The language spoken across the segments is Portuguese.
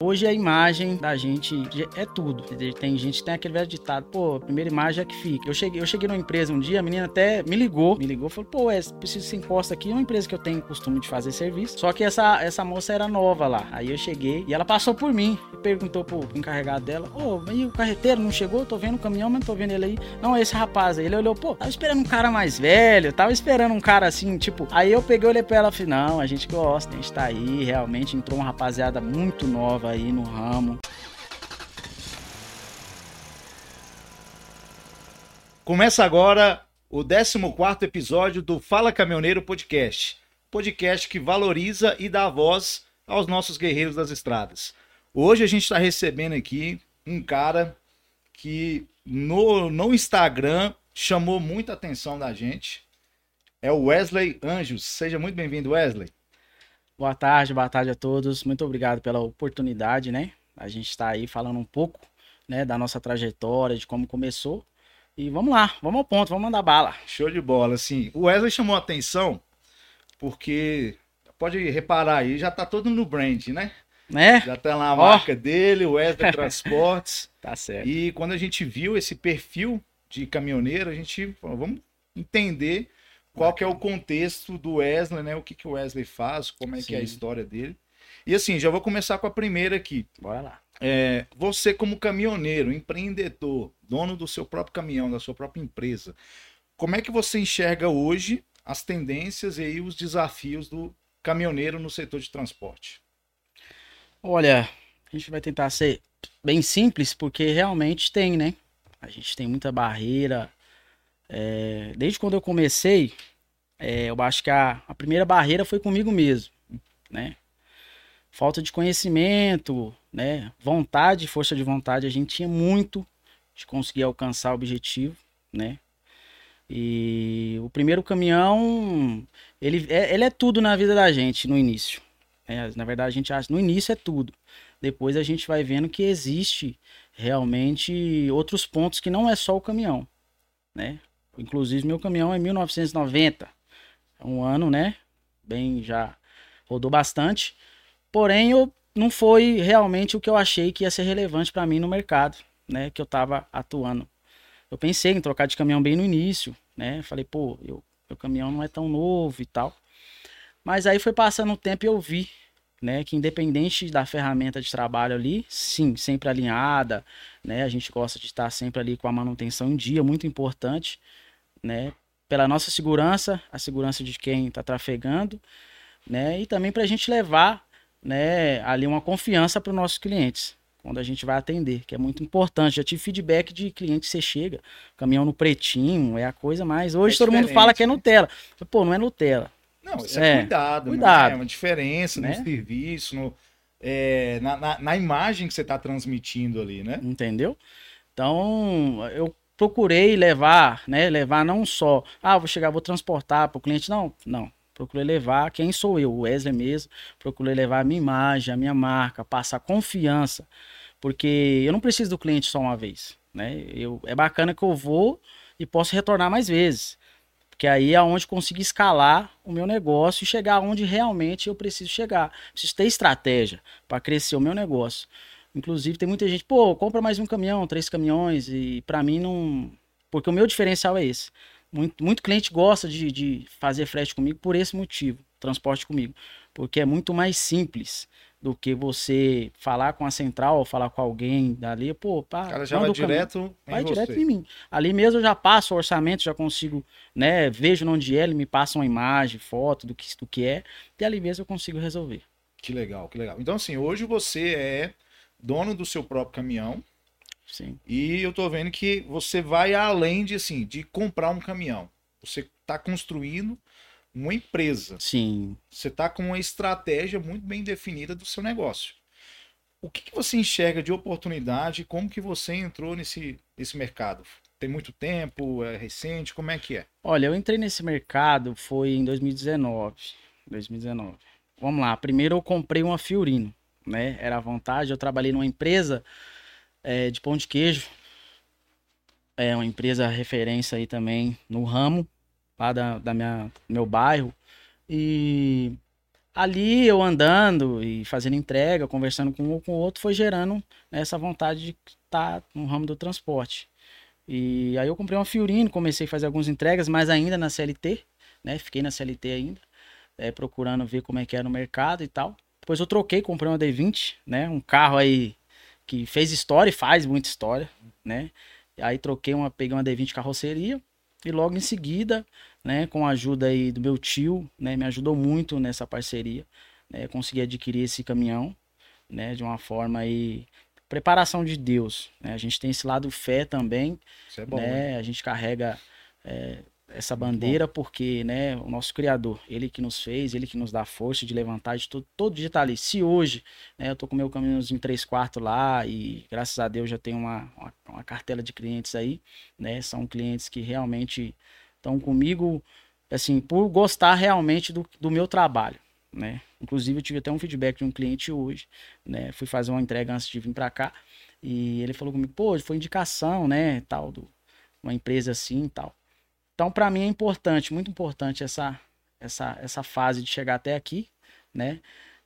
Hoje a imagem da gente é tudo. Tem gente tem aquele velho ditado, pô, a primeira imagem é que fica. Eu cheguei, eu cheguei numa empresa um dia, a menina até me ligou, me ligou, falou, pô, é, preciso se encosta aqui, é uma empresa que eu tenho costume de fazer serviço. Só que essa, essa moça era nova lá. Aí eu cheguei e ela passou por mim e perguntou pro encarregado dela, ô, oh, e o carreteiro não chegou? Tô vendo o caminhão, mas não tô vendo ele aí. Não, é esse rapaz aí. Ele olhou, pô, tava esperando um cara mais velho, tava esperando um cara assim, tipo. Aí eu peguei, olhei pra ela e falei, não, a gente gosta, a gente tá aí, realmente entrou uma rapaziada muito nova aí no ramo Começa agora o 14 episódio do Fala Caminhoneiro Podcast. Podcast que valoriza e dá voz aos nossos guerreiros das estradas. Hoje a gente está recebendo aqui um cara que no, no Instagram chamou muita atenção da gente. É o Wesley Anjos. Seja muito bem-vindo, Wesley. Boa tarde, boa tarde a todos. Muito obrigado pela oportunidade, né? A gente está aí falando um pouco né, da nossa trajetória, de como começou. E vamos lá, vamos ao ponto, vamos mandar bala. Show de bola, assim. O Wesley chamou a atenção porque, pode reparar aí, já tá todo no brand, né? Né? Já tá lá a oh. marca dele, o Wesley Transportes. tá certo. E quando a gente viu esse perfil de caminhoneiro, a gente falou, vamos entender qual que é o contexto do Wesley, né? O que, que o Wesley faz, como é Sim. que é a história dele. E assim, já vou começar com a primeira aqui. Bora lá. É, você, como caminhoneiro, empreendedor, dono do seu próprio caminhão, da sua própria empresa, como é que você enxerga hoje as tendências e aí os desafios do caminhoneiro no setor de transporte? Olha, a gente vai tentar ser bem simples, porque realmente tem, né? A gente tem muita barreira. É, desde quando eu comecei, é, eu acho que a, a primeira barreira foi comigo mesmo, né? falta de conhecimento, né? Vontade, força de vontade, a gente tinha muito de conseguir alcançar o objetivo, né? E o primeiro caminhão, ele é, ele é tudo na vida da gente no início. É, na verdade, a gente acha no início é tudo. Depois a gente vai vendo que existe realmente outros pontos que não é só o caminhão, né? Inclusive meu caminhão é 1990, é um ano, né? Bem já rodou bastante. Porém, eu, não foi realmente o que eu achei que ia ser relevante para mim no mercado, né? Que eu estava atuando. Eu pensei em trocar de caminhão bem no início, né? Falei, pô, eu, meu caminhão não é tão novo e tal. Mas aí foi passando o tempo e eu vi, né? Que independente da ferramenta de trabalho ali, sim, sempre alinhada, né? A gente gosta de estar sempre ali com a manutenção em dia, muito importante, né? Pela nossa segurança, a segurança de quem está trafegando, né? E também para a gente levar né, ali uma confiança para os nossos clientes quando a gente vai atender, que é muito importante. Já tive feedback de cliente que você chega, caminhão no pretinho, é a coisa mais. Hoje é todo mundo fala que é? Nutella. Pô, não é Nutella. Não, isso é, é cuidado, né? cuidado. Né? É uma diferença né? no serviço, no, é, na, na, na, imagem que você está transmitindo ali, né? Entendeu? Então, eu procurei levar, né? Levar não só, ah, vou chegar, vou transportar para o cliente. Não, não procurei levar quem sou eu, o Wesley mesmo, procurei levar a minha imagem, a minha marca, passar confiança, porque eu não preciso do cliente só uma vez, né? Eu, é bacana que eu vou e posso retornar mais vezes, porque aí é onde consigo escalar o meu negócio e chegar onde realmente eu preciso chegar. Preciso ter estratégia para crescer o meu negócio. Inclusive, tem muita gente, pô, compra mais um caminhão, três caminhões, e para mim não. Porque o meu diferencial é esse. Muito, muito cliente gosta de, de fazer frete comigo por esse motivo, transporte comigo. Porque é muito mais simples do que você falar com a central ou falar com alguém dali, pô, pá, o cara já vai direto vai você. direto em mim. Ali mesmo eu já passo o orçamento, já consigo, né, vejo onde é, ele me passa uma imagem, foto do que, do que é, e ali mesmo eu consigo resolver. Que legal, que legal. Então assim, hoje você é dono do seu próprio caminhão, Sim. E eu tô vendo que você vai além de assim, de comprar um caminhão. Você está construindo uma empresa. Sim. Você está com uma estratégia muito bem definida do seu negócio. O que, que você enxerga de oportunidade? Como que você entrou nesse, nesse mercado? Tem muito tempo? É recente? Como é que é? Olha, eu entrei nesse mercado foi em 2019. 2019. Vamos lá. Primeiro eu comprei uma Fiorino, né? Era à vontade. Eu trabalhei numa empresa é, de pão de queijo. É uma empresa referência aí também no ramo, lá da, da minha, meu bairro. E ali eu andando e fazendo entrega, conversando com um com o outro, foi gerando né, essa vontade de estar no ramo do transporte. E aí eu comprei uma Fiorino, comecei a fazer algumas entregas, mas ainda na CLT, né? Fiquei na CLT ainda, é, procurando ver como é que era no mercado e tal. Depois eu troquei, comprei uma D20, né? Um carro aí que fez história e faz muita história, né? E aí troquei uma, peguei uma D20 carroceria e logo em seguida, né, com a ajuda aí do meu tio, né, me ajudou muito nessa parceria, né, consegui adquirir esse caminhão, né, de uma forma aí preparação de Deus. Né? A gente tem esse lado fé também. Isso é bom. Né? A gente carrega é, essa bandeira porque né, o nosso Criador, ele que nos fez, ele que nos dá força de levantar de tudo, todo dia tá ali. Se hoje né, eu tô com meu caminhãozinho 3 quartos lá e graças a Deus já tenho uma, uma, uma cartela de clientes aí, né? São clientes que realmente estão comigo, assim, por gostar realmente do, do meu trabalho né? Inclusive eu tive até um feedback de um cliente hoje, né? Fui fazer uma entrega antes de vir para cá e ele falou comigo, pô, foi indicação, né, tal do uma empresa assim, tal. Então para mim é importante, muito importante essa essa essa fase de chegar até aqui, né?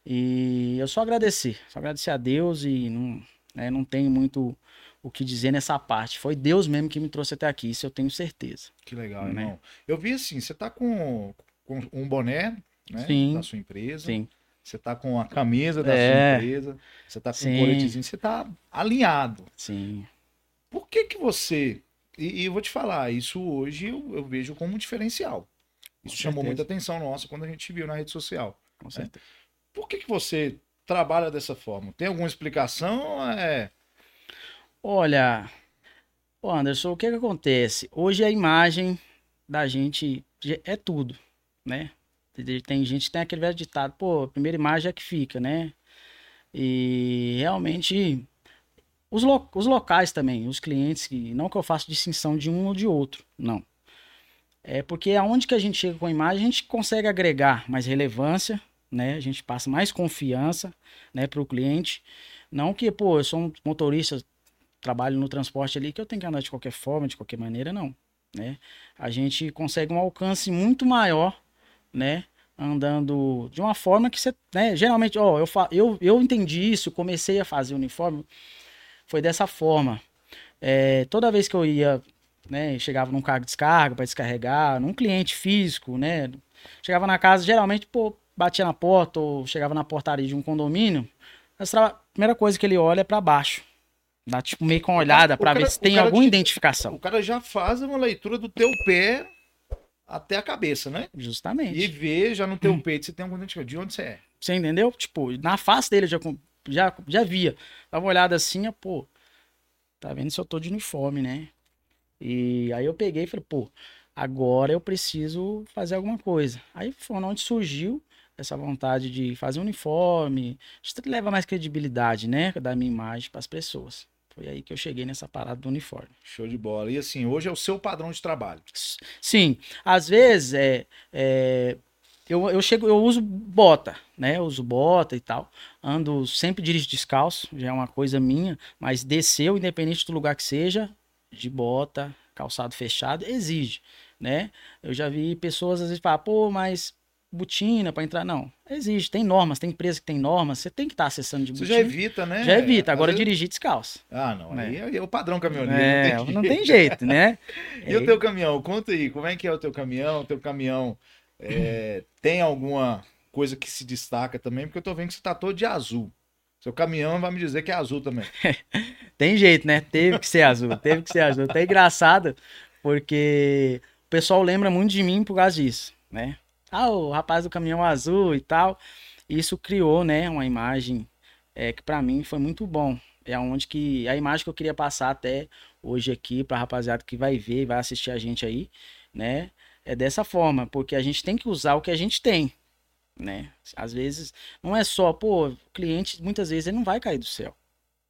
E eu só agradecer, só agradecer a Deus e não, né, não tenho muito o que dizer nessa parte. Foi Deus mesmo que me trouxe até aqui, isso eu tenho certeza. Que legal, né? irmão. Eu vi assim, você tá com, com um boné né? Sim. Da sua empresa. Sim. Você tá com a camisa da É. sua empresa. Você tá com Sim. um coletezinho. Você tá alinhado. Sim. Por que que você... E, e eu vou te falar, isso hoje eu, eu vejo como um diferencial. Isso Com chamou certeza. muita atenção nossa quando a gente viu na rede social. Com certeza. Por que que você trabalha dessa forma? Tem alguma explicação? É... Olha, Anderson, o que que acontece? Hoje a imagem da gente é tudo, né? Tem gente que tem aquele velho ditado, pô, a primeira imagem é que fica, né? E realmente os, lo- os locais também, os clientes, que não que eu faço distinção de um ou de outro, não. É porque aonde que a gente chega com a imagem, a gente consegue agregar mais relevância, né? A gente passa mais confiança, né, para o cliente. Não que, pô, eu sou um motorista, trabalho no transporte ali, que eu tenho que andar de qualquer forma, de qualquer maneira, não. Né? A gente consegue um alcance muito maior, né? Andando de uma forma que você, né? Geralmente, ó, eu, eu, eu entendi isso, comecei a fazer uniforme, foi dessa forma. É, toda vez que eu ia, né, chegava num cargo de descarga para descarregar, num cliente físico, né? Chegava na casa, geralmente, pô, batia na porta ou chegava na portaria de um condomínio, a primeira coisa que ele olha é para baixo. Dá tipo meio com uma olhada para ver se tem alguma te- identificação. O cara já faz uma leitura do teu pé até a cabeça, né? Justamente. E vê já no teu peito se tem algum identificador. De onde você é? Você entendeu? Tipo, na face dele já, já, já via. Dava uma olhada assim, ó, pô, tá vendo se eu tô de uniforme, né? E aí eu peguei e falei, pô, agora eu preciso fazer alguma coisa. Aí foi onde surgiu essa vontade de fazer um uniforme, isso leva mais credibilidade, né, da minha imagem para as pessoas. Foi aí que eu cheguei nessa parada do uniforme. Show de bola. E assim, hoje é o seu padrão de trabalho. Sim, às vezes é, é, eu, eu chego, eu uso bota, né? Eu uso bota e tal. Ando sempre dirijo descalço, já é uma coisa minha, mas desceu, independente do lugar que seja, de bota, calçado fechado, exige, né? Eu já vi pessoas às vezes falar, pô, mas botina para entrar, não. Exige, tem normas, tem empresa que tem normas, você tem que estar acessando de Você botina. já evita, né? Já evita, Às agora vezes- dirigir descalço. Ah, não. É. Aí é, é o padrão caminhoneiro. É, não tem não jeito. tem jeito, né? E o teu caminhão? Conta aí, como é que é o teu caminhão? O teu caminhão é, tem alguma coisa que se destaca também? Porque eu tô vendo que você tá todo de azul. Seu caminhão vai me dizer que é azul também. Tem jeito, né? Teve que ser azul, teve que ser azul. Até engraçado, porque o pessoal lembra muito de mim por causa disso, né? Ah, o rapaz do caminhão azul e tal. Isso criou, né, uma imagem é, que pra mim foi muito bom. É onde que a imagem que eu queria passar até hoje aqui pra rapaziada que vai ver, vai assistir a gente aí, né? É dessa forma, porque a gente tem que usar o que a gente tem, né? Às vezes não é só, pô, cliente muitas vezes ele não vai cair do céu,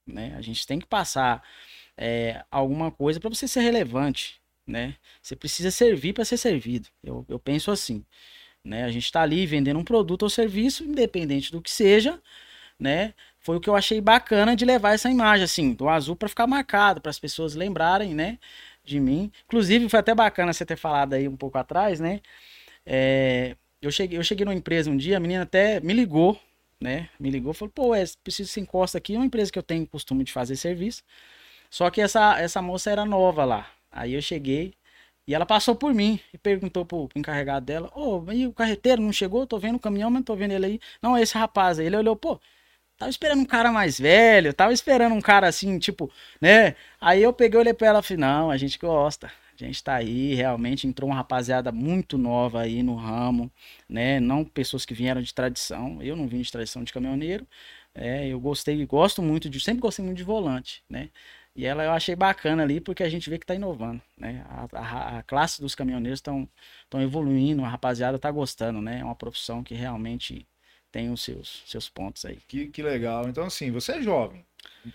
né? A gente tem que passar é, alguma coisa para você ser relevante, né? Você precisa servir para ser servido. Eu, eu penso assim, né? A gente está ali vendendo um produto ou serviço, independente do que seja, né? Foi o que eu achei bacana de levar essa imagem assim, do azul para ficar marcado, para as pessoas lembrarem, né? De mim. Inclusive foi até bacana você ter falado aí um pouco atrás, né? É, eu cheguei, eu cheguei numa empresa um dia, a menina até me ligou, né? Me ligou, falou, pô, é, preciso você encosta aqui, é uma empresa que eu tenho costume de fazer serviço. Só que essa, essa moça era nova lá. Aí eu cheguei e ela passou por mim e perguntou pro, pro encarregado dela, ô, oh, e o carreteiro não chegou? Tô vendo o caminhão, mas não tô vendo ele aí. Não, esse rapaz aí. Ele olhou, pô, tava esperando um cara mais velho, tava esperando um cara assim, tipo, né? Aí eu peguei, olhei pra ela e falei, não, a gente gosta. A gente tá aí, realmente entrou uma rapaziada muito nova aí no ramo, né? Não pessoas que vieram de tradição. Eu não vim de tradição de caminhoneiro. É, eu gostei, gosto muito de, sempre gostei muito de volante, né? E ela eu achei bacana ali porque a gente vê que está inovando, né? A, a, a, classe dos caminhoneiros estão evoluindo, a rapaziada está gostando, né? É uma profissão que realmente tem os seus, seus pontos aí. Que, que legal. Então, assim, você é jovem.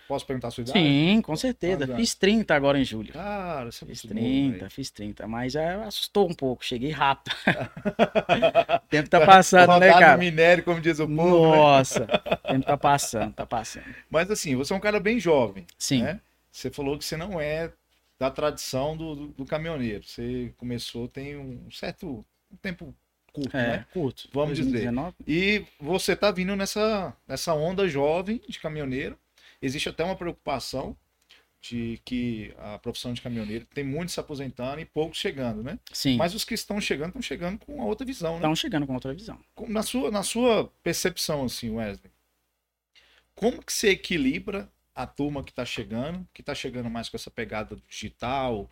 Posso perguntar a sua idade? Sim, com certeza. Fiz 30 agora em julho. Cara, você é Fiz 30, bom, fiz 30, mas já assustou um pouco, cheguei rápido. o tempo tá passando, né, cara? minério, como diz o povo. Né? Nossa, né? o tempo tá passando, tá passando. Mas assim, você é um cara bem jovem. Sim. Né? Você falou que você não é da tradição do, do, do caminhoneiro. Você começou tem um certo um tempo curto, é, né? curto. Vamos 2019. dizer. E você tá vindo nessa, nessa onda jovem de caminhoneiro. Existe até uma preocupação de que a profissão de caminhoneiro tem muitos se aposentando e poucos chegando, né? Sim. Mas os que estão chegando estão chegando com uma outra visão, né? Estão chegando com outra visão. Na sua, na sua percepção, assim, Wesley, como que você equilibra a turma que está chegando, que está chegando mais com essa pegada digital,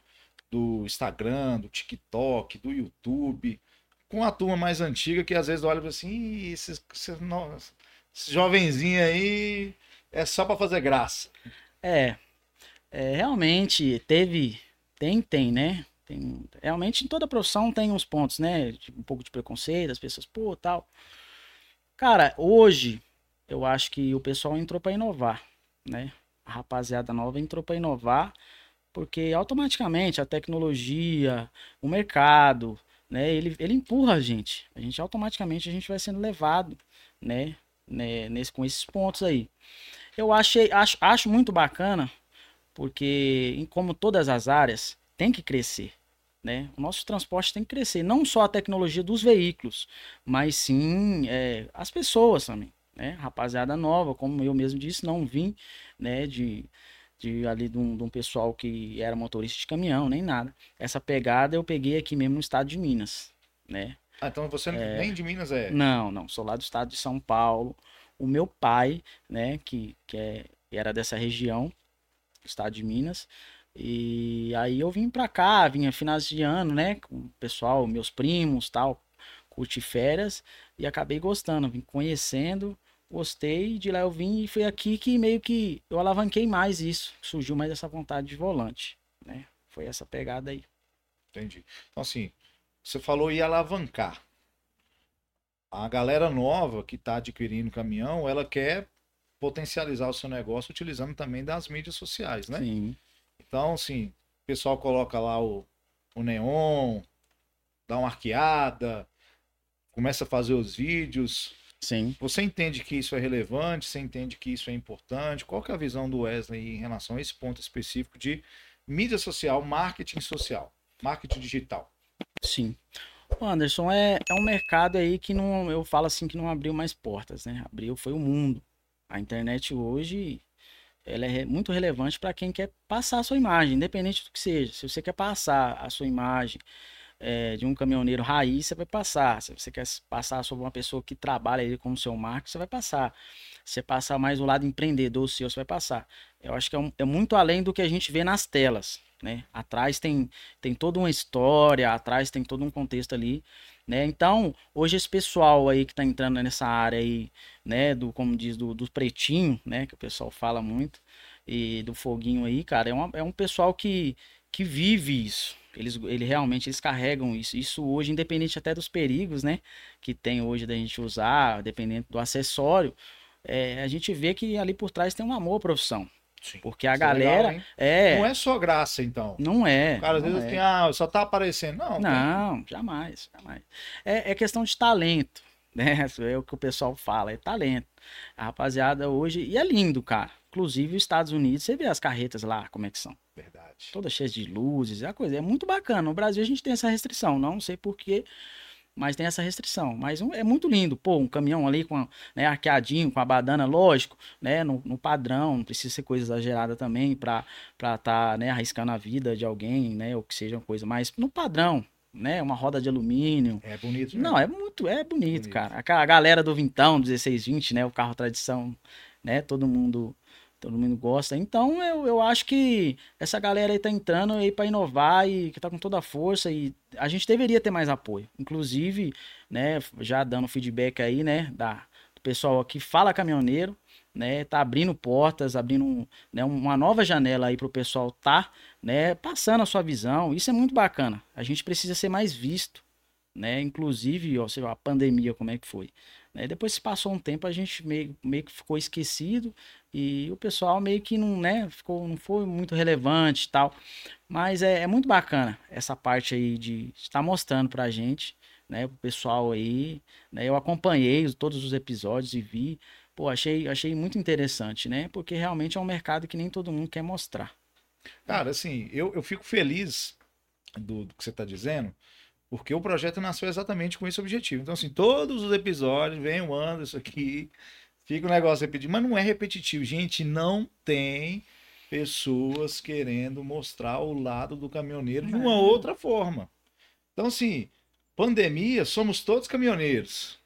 do Instagram, do TikTok, do YouTube, com a turma mais antiga que às vezes olha assim, esses, esses, esse jovenzinho aí é só para fazer graça. É, é, realmente teve, tem, tem, né? Tem, realmente em toda profissão tem uns pontos, né? Um pouco de preconceito, as pessoas, pô, tal. Cara, hoje eu acho que o pessoal entrou para inovar né? A rapaziada nova entrou para inovar, porque automaticamente a tecnologia, o mercado, né, ele, ele empurra a gente. A gente automaticamente a gente vai sendo levado, né, né nesse, com esses pontos aí. Eu achei, acho, acho muito bacana, porque como todas as áreas, tem que crescer. Né? O nosso transporte tem que crescer, não só a tecnologia dos veículos, mas sim é, as pessoas também né? Rapaziada nova, como eu mesmo disse, não vim, né, de, de ali de um, de um, pessoal que era motorista de caminhão, nem nada. Essa pegada eu peguei aqui mesmo no estado de Minas, né? Ah, então você é... nem de Minas é? Não, não, sou lá do estado de São Paulo. O meu pai, né, que, que é, era dessa região, estado de Minas, e aí eu vim pra cá, vinha finais de ano, né, com o pessoal, meus primos, tal, curti férias, e acabei gostando, vim conhecendo, gostei, de lá eu vim e foi aqui que meio que eu alavanquei mais isso, surgiu mais essa vontade de volante, né? Foi essa pegada aí. Entendi. Então assim, você falou em alavancar. A galera nova que está adquirindo caminhão, ela quer potencializar o seu negócio utilizando também das mídias sociais, né? Sim. Então, assim, o pessoal coloca lá o, o neon, dá uma arqueada, começa a fazer os vídeos, Sim. Você entende que isso é relevante? Você entende que isso é importante? Qual que é a visão do Wesley em relação a esse ponto específico de mídia social, marketing social, marketing digital? Sim. O Anderson, é, é um mercado aí que não, eu falo assim que não abriu mais portas, né? Abriu foi o mundo. A internet hoje ela é muito relevante para quem quer passar a sua imagem, independente do que seja. Se você quer passar a sua imagem, é, de um caminhoneiro raiz, você vai passar. Se você quer passar sobre uma pessoa que trabalha aí como seu marco, você vai passar. Se você passar mais o lado empreendedor seu, você vai passar. Eu acho que é, um, é muito além do que a gente vê nas telas. Né? Atrás tem, tem toda uma história, atrás tem todo um contexto ali, né? Então, hoje esse pessoal aí que está entrando nessa área aí, né, do como diz do, do pretinho, né, que o pessoal fala muito, e do foguinho aí, cara, é, uma, é um pessoal que que vive isso, eles, ele realmente eles carregam isso. Isso hoje, independente até dos perigos, né? Que tem hoje da gente usar, dependendo do acessório, é, a gente vê que ali por trás tem um amor à profissão. Sim. Porque a Isso galera. É, legal, é, Não é só graça, então. Não é. O cara às vezes é. tem, ah, só tá aparecendo. Não, não, tem... jamais, jamais. É, é questão de talento, né? É o que o pessoal fala, é talento. A rapaziada hoje. E é lindo, cara. Inclusive, os Estados Unidos, você vê as carretas lá, como é que são. Verdade. Todas cheias de luzes, é a coisa. É muito bacana. No Brasil a gente tem essa restrição, não sei porquê. mas tem essa restrição. Mas é muito lindo, pô, um caminhão ali com, né, arqueadinho, com a badana, lógico, né, no, no padrão, não precisa ser coisa exagerada também pra estar, tá, né, arriscando a vida de alguém, né, ou que seja uma coisa, mas no padrão, né, uma roda de alumínio. É bonito. Não, é muito, é bonito, Bonito. cara. A, a galera do Vintão, 1620, né, o carro tradição, né, todo mundo todo mundo gosta. Então, eu, eu acho que essa galera aí tá entrando aí para inovar e que tá com toda a força e a gente deveria ter mais apoio. Inclusive, né, já dando feedback aí, né, da, do pessoal aqui fala caminhoneiro, né, tá abrindo portas, abrindo um, né, uma nova janela aí pro pessoal tá, né, passando a sua visão. Isso é muito bacana. A gente precisa ser mais visto, né? Inclusive, a pandemia como é que foi. Né? Depois que passou um tempo, a gente meio, meio que ficou esquecido e o pessoal meio que não, né, ficou, não foi muito relevante e tal. Mas é, é muito bacana essa parte aí de estar mostrando pra gente, né, pro pessoal aí, né? Eu acompanhei os- todos os episódios e vi, pô, achei, achei muito interessante, né? Porque realmente é um mercado que nem todo mundo quer mostrar. Cara, assim, eu, eu fico feliz do, do que você está dizendo, porque o projeto nasceu exatamente com esse objetivo. Então, assim, todos os episódios, vem o Anderson aqui, fica o negócio repetido, mas não é repetitivo. Gente, não tem pessoas querendo mostrar o lado do caminhoneiro de uma É. outra forma. Então, assim, pandemia, somos todos caminhoneiros.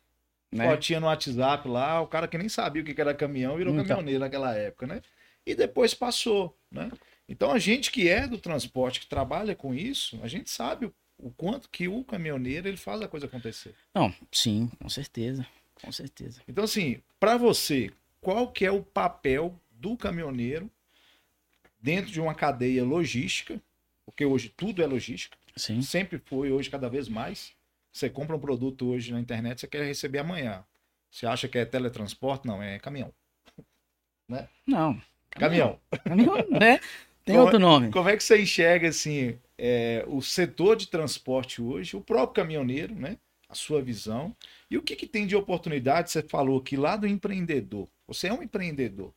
Né? Fotinha no WhatsApp lá, o cara que nem sabia o que que era caminhão virou Então. caminhoneiro naquela época, né? E depois passou, né? Então a gente que é do transporte, que trabalha com isso, a gente sabe o, o quanto que o caminhoneiro ele faz a coisa acontecer. Não, sim, com certeza. Com certeza. Então assim, para você, qual que é o papel do caminhoneiro dentro de uma cadeia logística? Porque hoje tudo é logística, Sim. sempre foi, hoje cada vez mais. Você compra um produto hoje na internet, você quer receber amanhã. Você acha que é teletransporte? Não, é caminhão. Não. Caminhão. Caminhão, né? Tem Como é- outro nome. Como é que você enxerga assim é, o setor de transporte hoje, o próprio caminhoneiro, né? A sua visão. E o que, que tem de oportunidade? Você falou que lá do empreendedor. Você é um empreendedor.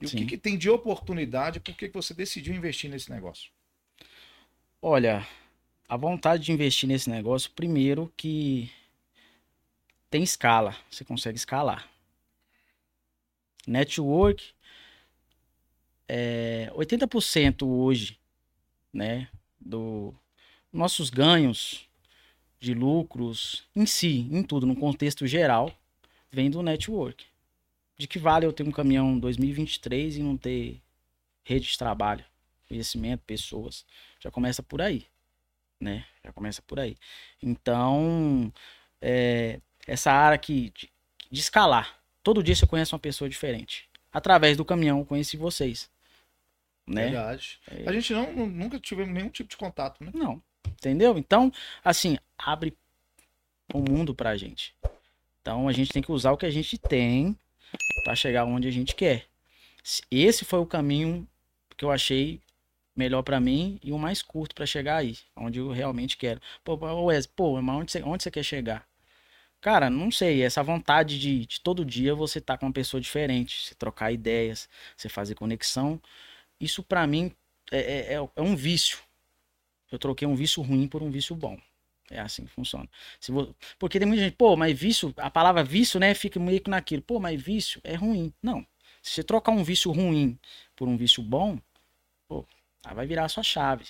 E o Sim. que, que tem de oportunidade? Por que que você decidiu investir nesse negócio? Olha, a vontade de investir nesse negócio, primeiro que tem escala, você consegue escalar. Network, é, 80% hoje, né, do nossos ganhos de lucros em si, em tudo, no contexto geral, vem do network. De que vale eu ter um caminhão 2023 e não ter rede de trabalho, conhecimento, pessoas? Já começa por aí, né? Já começa por aí. Então, é, essa área aqui de, de escalar. Todo dia você conhece uma pessoa diferente. Através do caminhão, eu conheci vocês. Né? Verdade. A gente não, nu- nunca tivemos nenhum tipo de contato, né? Não. Entendeu? Então, assim, abre o mundo pra gente. Então, a gente tem que usar o que a gente tem pra chegar onde a gente quer. Se- Esse foi o caminho que eu achei melhor pra mim e o mais curto pra chegar aí, onde eu realmente quero. Pô, Wes, pô, mas onde você, onde você quer chegar? Cara, não sei, essa vontade de, de todo dia você tá com uma pessoa diferente, você trocar ideias, você fazer conexão, isso pra mim é, é, é- é um vício. Eu troquei um vício ruim por um vício bom. É assim que funciona. Porque tem muita gente, pô, mas vício, a palavra vício, né, fica meio que naquilo. Pô, mas vício é ruim. Não. Se você trocar um vício ruim por um vício bom, pô, vai virar a sua chave.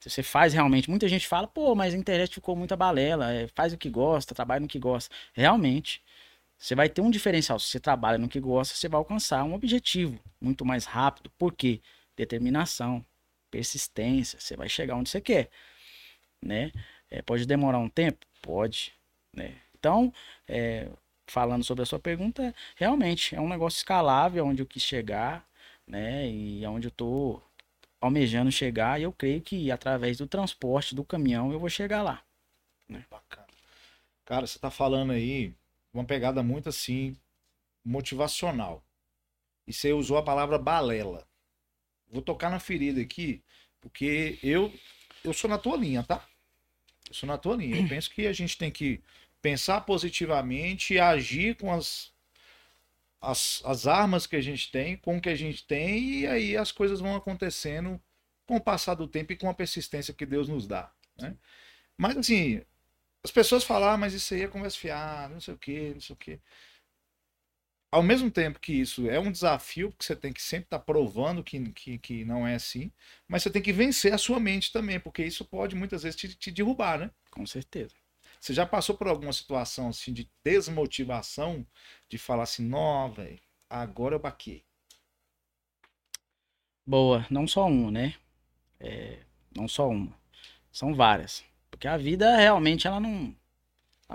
Se você faz realmente, muita gente fala, pô, mas a internet ficou muita balela, é, faz o que gosta, trabalha no que gosta. Realmente, você vai ter um diferencial. Se você trabalha no que gosta, você vai alcançar um objetivo muito mais rápido. Por quê? Determinação, persistência, você vai chegar onde você quer, né? É, pode demorar um tempo? Pode, né? Então, é, falando sobre a sua pergunta, realmente é um negócio escalável onde eu quis chegar, né? E aonde eu tô almejando chegar, e eu creio que através do transporte do caminhão eu vou chegar lá. Bacana. Cara, você tá falando aí uma pegada muito assim motivacional. E você usou a palavra balela. Vou tocar na ferida aqui, porque eu eu sou na tua linha, tá? Eu sou na tua linha. Eu penso que a gente tem que pensar positivamente e agir com as, as, as armas que a gente tem, com o que a gente tem, e aí as coisas vão acontecendo com o passar do tempo e com a persistência que Deus nos dá. Né? Mas assim, As pessoas falam, ah, mas isso aí é conversa fiada, não sei o quê, não sei o quê. Ao mesmo tempo que isso é um desafio, porque você tem que sempre estar tá provando que, que, que não é assim, mas você tem que vencer a sua mente também, porque isso pode muitas vezes te, te derrubar, né? Com certeza. Você já passou por alguma situação assim de desmotivação, de falar assim, não, velho, agora eu baquei? Boa, não só uma, né? É, não só uma. São várias. Porque a vida realmente ela não,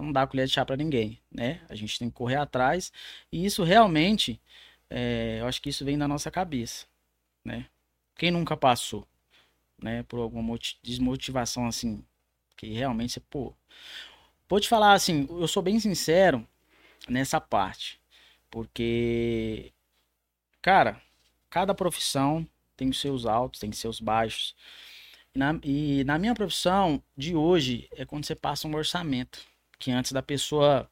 não dá colher de chá para ninguém, né? A gente tem que correr atrás. E isso realmente, é, eu acho que isso vem da nossa cabeça, né? Quem nunca passou, né? Por alguma desmotivação assim, que realmente você, pô. Vou te falar assim, eu sou bem sincero nessa parte. Porque, cara, cada profissão tem os seus altos, tem os seus baixos. E na, e na minha profissão de hoje é quando você passa um orçamento. Que antes da pessoa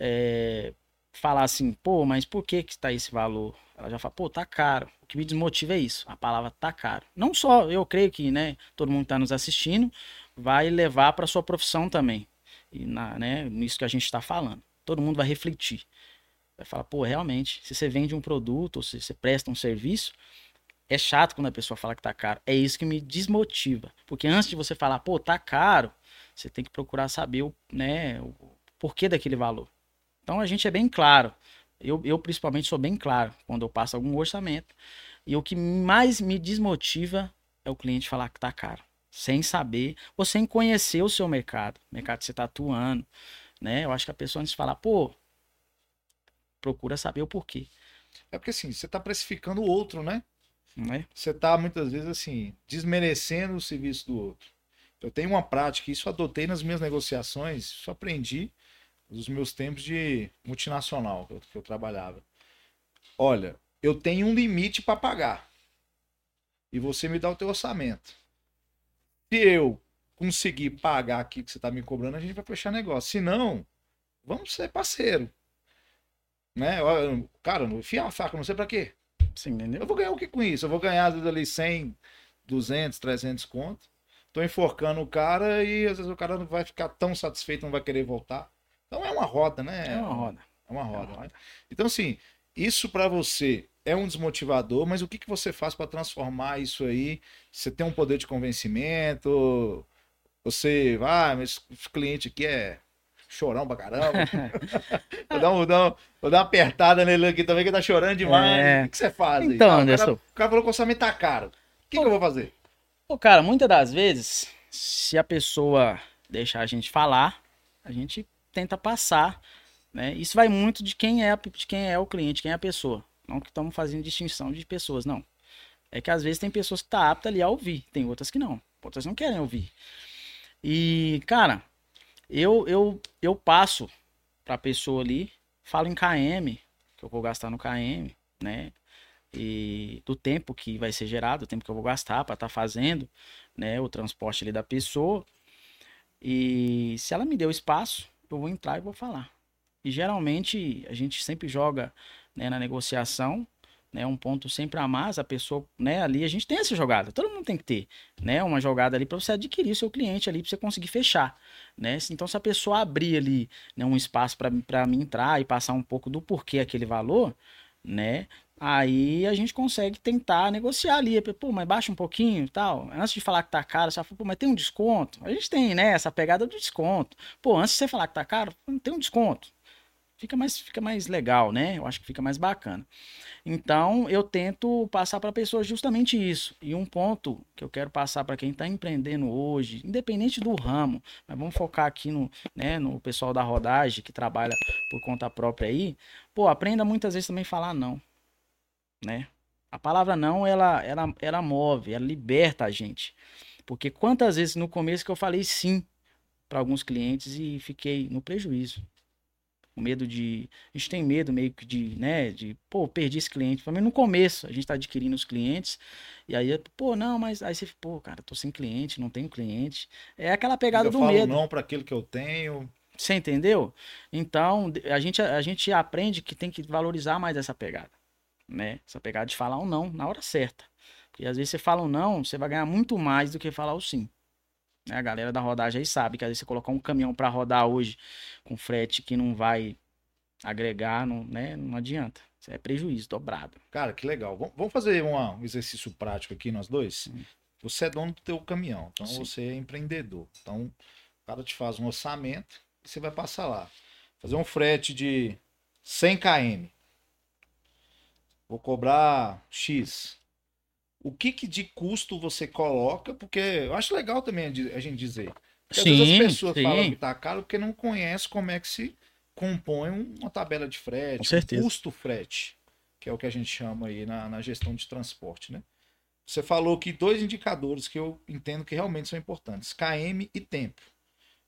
é, falar assim, pô, mas por que que está esse valor? Ela já fala, pô, tá caro. O que me desmotiva é isso, a palavra tá caro. Não só, eu creio que, né, todo mundo que tá nos assistindo vai levar para sua profissão também. E na, né, nisso que a gente está falando. Todo mundo vai refletir. Vai falar, pô, realmente, se você vende um produto ou se você presta um serviço, é chato quando a pessoa fala que tá caro. É isso que me desmotiva. Porque antes de você falar, pô, tá caro, você tem que procurar saber o, né, o porquê daquele valor. Então a gente é bem claro. Eu, eu principalmente sou bem claro quando eu passo algum orçamento. E o que mais me desmotiva é o cliente falar que tá caro. Sem saber, ou sem conhecer o seu mercado, o mercado que você está atuando. Né? Eu acho que a pessoa antes de falar, pô, procura saber o porquê. É porque assim, você está precificando o outro, né? É? Você está muitas vezes assim, desmerecendo o serviço do outro. Eu tenho uma prática, isso adotei nas minhas negociações, isso aprendi nos meus tempos de multinacional que eu, que eu trabalhava. Olha, eu tenho um limite para pagar. E você me dá o teu orçamento. Se eu conseguir pagar aqui que você está me cobrando, a gente vai fechar negócio. Se não, vamos ser parceiro. Né? Cara, enfia a faca, não sei para quê. Sim, entendeu? Eu vou ganhar o que com isso? Eu vou ganhar ali 100, 200, 300 conto. Tô enforcando o cara e às vezes o cara não vai ficar tão satisfeito, não vai querer voltar. Então é uma roda, né? É uma roda. É uma roda. É uma roda. Então, assim, isso para você é um desmotivador, mas o que, que você faz para transformar isso aí? Você tem um poder de convencimento? Você, ah, mas esse cliente aqui é chorão pra caramba. vou, dar um, vou, dar um, vou dar uma apertada nele aqui também, que tá chorando demais. É... O que, você faz? Então, aí? Anderson. O cara, o cara falou que o orçamento tá caro. O que, que eu vou fazer? Pô, cara, muitas das vezes, se a pessoa deixar a gente falar, a gente tenta passar. Né? Isso vai muito de quem é, de quem é o cliente, quem é a pessoa. Não que estamos fazendo distinção de pessoas, não. É que às vezes tem pessoas que tá apta ali a ouvir, tem outras que não. Outras não querem ouvir. E, cara, eu, eu, eu passo para a pessoa ali, falo em KM, que eu vou gastar no KM, né? E do tempo que vai ser gerado, o tempo que eu vou gastar para estar tá fazendo, né, o transporte ali da pessoa. E se ela me deu espaço, eu vou entrar e vou falar. E geralmente a gente sempre joga né, na negociação né, um ponto sempre a mais, a pessoa, né, ali a gente tem essa jogada, todo mundo tem que ter, né, uma jogada ali para você adquirir o seu cliente ali, para você conseguir fechar, né, então se a pessoa abrir ali, né, um espaço para mim entrar e passar um pouco do porquê aquele valor, né, aí a gente consegue tentar negociar ali, pô, mas baixa um pouquinho tal, antes de falar que tá caro, você fala, pô, mas tem um desconto, a gente tem, né, essa pegada do desconto, pô, antes de você falar que tá caro, tem um desconto, fica mais, fica mais legal, né, eu acho que fica mais bacana. Então, eu tento passar para pessoas justamente isso. E um ponto que eu quero passar para quem está empreendendo hoje, independente do ramo, mas vamos focar aqui no, né, no pessoal da rodagem que trabalha por conta própria aí. Pô, aprenda muitas vezes também falar não, né? A palavra não, ela, ela, ela move, ela liberta a gente. Porque quantas vezes no começo que eu falei sim para alguns clientes e fiquei no prejuízo o medo de. A gente tem medo meio que de, né? De, pô, perdi esse cliente. Pra mim, no começo, a gente tá adquirindo os clientes. E aí, pô, não, mas aí você, pô, cara, tô sem cliente, não tenho cliente. É aquela pegada eu do falo medo. não para aquilo que eu tenho. Você entendeu? Então, a gente, a gente aprende que tem que valorizar mais essa pegada. Né? Essa pegada de falar um não na hora certa. Porque às vezes você fala um não, você vai ganhar muito mais do que falar o sim. né? A galera da rodagem aí sabe que às vezes você colocar um caminhão para rodar hoje com frete que não vai agregar, não, né? Não adianta. Isso é prejuízo dobrado. Cara, que legal. Vam- Vamos fazer uma- um exercício prático aqui, nós dois? Você é dono do teu caminhão, então Sim. você é empreendedor. Então, o cara te faz um orçamento e você vai passar lá. Fazer um frete de 100 km. Vou cobrar X. O que, que de custo você coloca? Porque eu acho legal também a gente dizer. Porque às vezes as Sim, pessoas sim. falam que tá caro porque não conhece como é que se compõe um- uma tabela de frete, Com certeza. um custo frete, que é o que a gente chama aí na, na gestão de transporte, né? Você falou que dois indicadores que eu entendo que realmente são importantes, KM e tempo.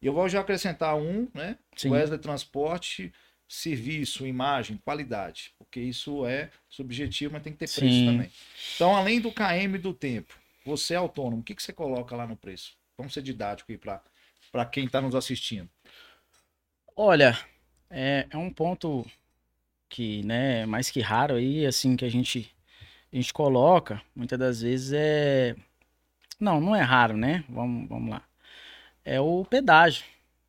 E eu vou já acrescentar um, né? Sim. Wesley Transporte, serviço, imagem, qualidade, porque isso é subjetivo, mas tem que ter preço Sim. também. Então, além do KM do tempo, você é autônomo, o que, que você coloca lá no preço? Vamos ser didático aí para quem está nos assistindo. Olha, é, é um ponto que, né, mais que raro aí, assim, que a gente, a gente coloca, muitas das vezes é... Não, não é raro, né? Vamos, vamos lá. É o pedágio.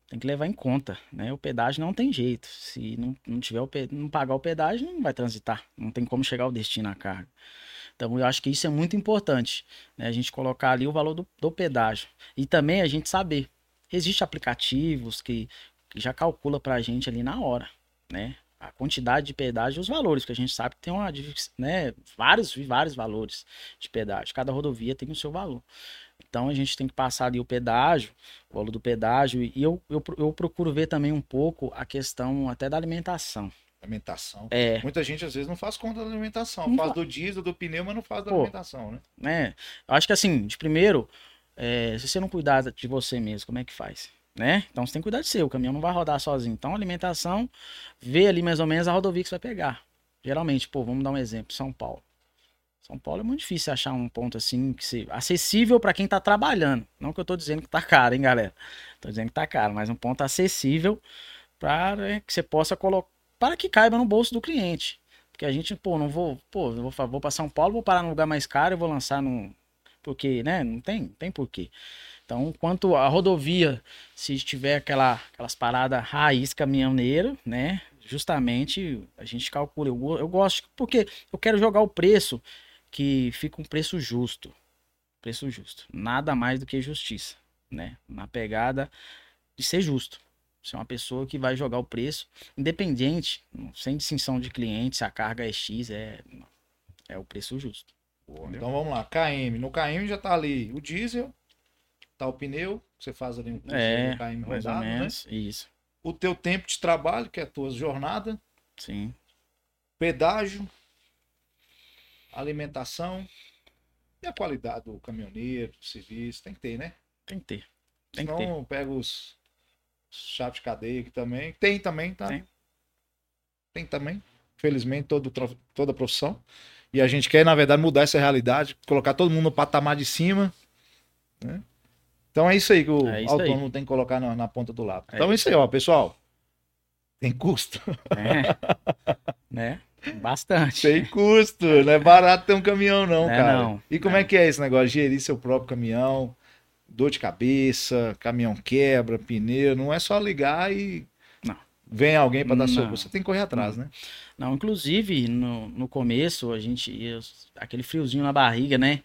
Tem que levar em conta, né? O pedágio não tem jeito. Se não, não tiver o não pagar o pedágio, não vai transitar. Não tem como chegar ao destino a carga. Então, eu acho que isso é muito importante, né? A gente colocar ali o valor do, do pedágio. E também a gente saber. Existem aplicativos que, que já calcula pra gente ali na hora, né? A quantidade de pedágio e os valores, porque a gente sabe que tem uma, né, vários vários valores de pedágio. Cada rodovia tem o seu valor. Então a gente tem que passar ali o pedágio, o valor do pedágio, e eu, eu, eu procuro ver também um pouco a questão até da alimentação. Alimentação. É, Muita gente às vezes não faz conta da alimentação. Não faz fa- do diesel, do pneu, mas não faz da Pô. alimentação, né? né? Eu acho que assim, de primeiro, é, se você não cuidar de você mesmo, como é que faz? Né? Então você tem que cuidar de você, o caminhão não vai rodar sozinho. Então, alimentação, vê ali mais ou menos a rodovia que você vai pegar. Geralmente, pô, vamos dar um exemplo, São Paulo. São Paulo é muito difícil achar um ponto assim que se acessível para quem tá trabalhando. Não que eu tô dizendo que tá caro, hein, galera? Tô dizendo que tá caro, mas um ponto acessível para que você possa colocar para que caiba no bolso do cliente. Porque a gente, pô, não vou, pô, vou, vou para São Paulo, vou parar num lugar mais caro e vou lançar num porque, né, não tem, tem porquê. Então, quanto a rodovia, se tiver aquela, aquelas paradas raiz caminhoneiro, né, justamente a gente calcula. Eu, eu gosto, porque eu quero jogar o preço que fica um preço justo. Preço justo. Nada mais do que justiça, né? Na pegada de ser justo. Você é uma pessoa que vai jogar o preço, independente, sem distinção de cliente, se a carga é X, é, é o preço justo. Entendeu? Então vamos lá, KM. No KM já tá ali o diesel, tá o pneu, você faz ali um É, KM rodado, né? menos. Isso. O teu tempo de trabalho, que é a tua jornada, Sim. pedágio, alimentação e a qualidade do caminhoneiro, do serviço, tem que ter, né? Tem que ter. Tem que Senão ter. pega os chaves de cadeia aqui também. Tem também, tá? Tem. Tem também. Felizmente, todo, toda profissão. E a gente quer, na verdade, mudar essa realidade, colocar todo mundo no patamar de cima. né? Então é isso aí que o É isso aí. autônomo tem que colocar na, na ponta do lápis. É então é isso aí, ó, pessoal. Tem custo. É. né? Bastante. Tem custo. Não é barato ter um caminhão, não, Não é cara. não. E como é que é esse negócio? Gerir seu próprio caminhão, dor de cabeça, caminhão quebra, pneu. Não é só ligar e Não. vem alguém para dar Não. socorro. Você tem que correr atrás, né? Não, inclusive, no, no começo, a gente. eu- aquele friozinho na barriga, né?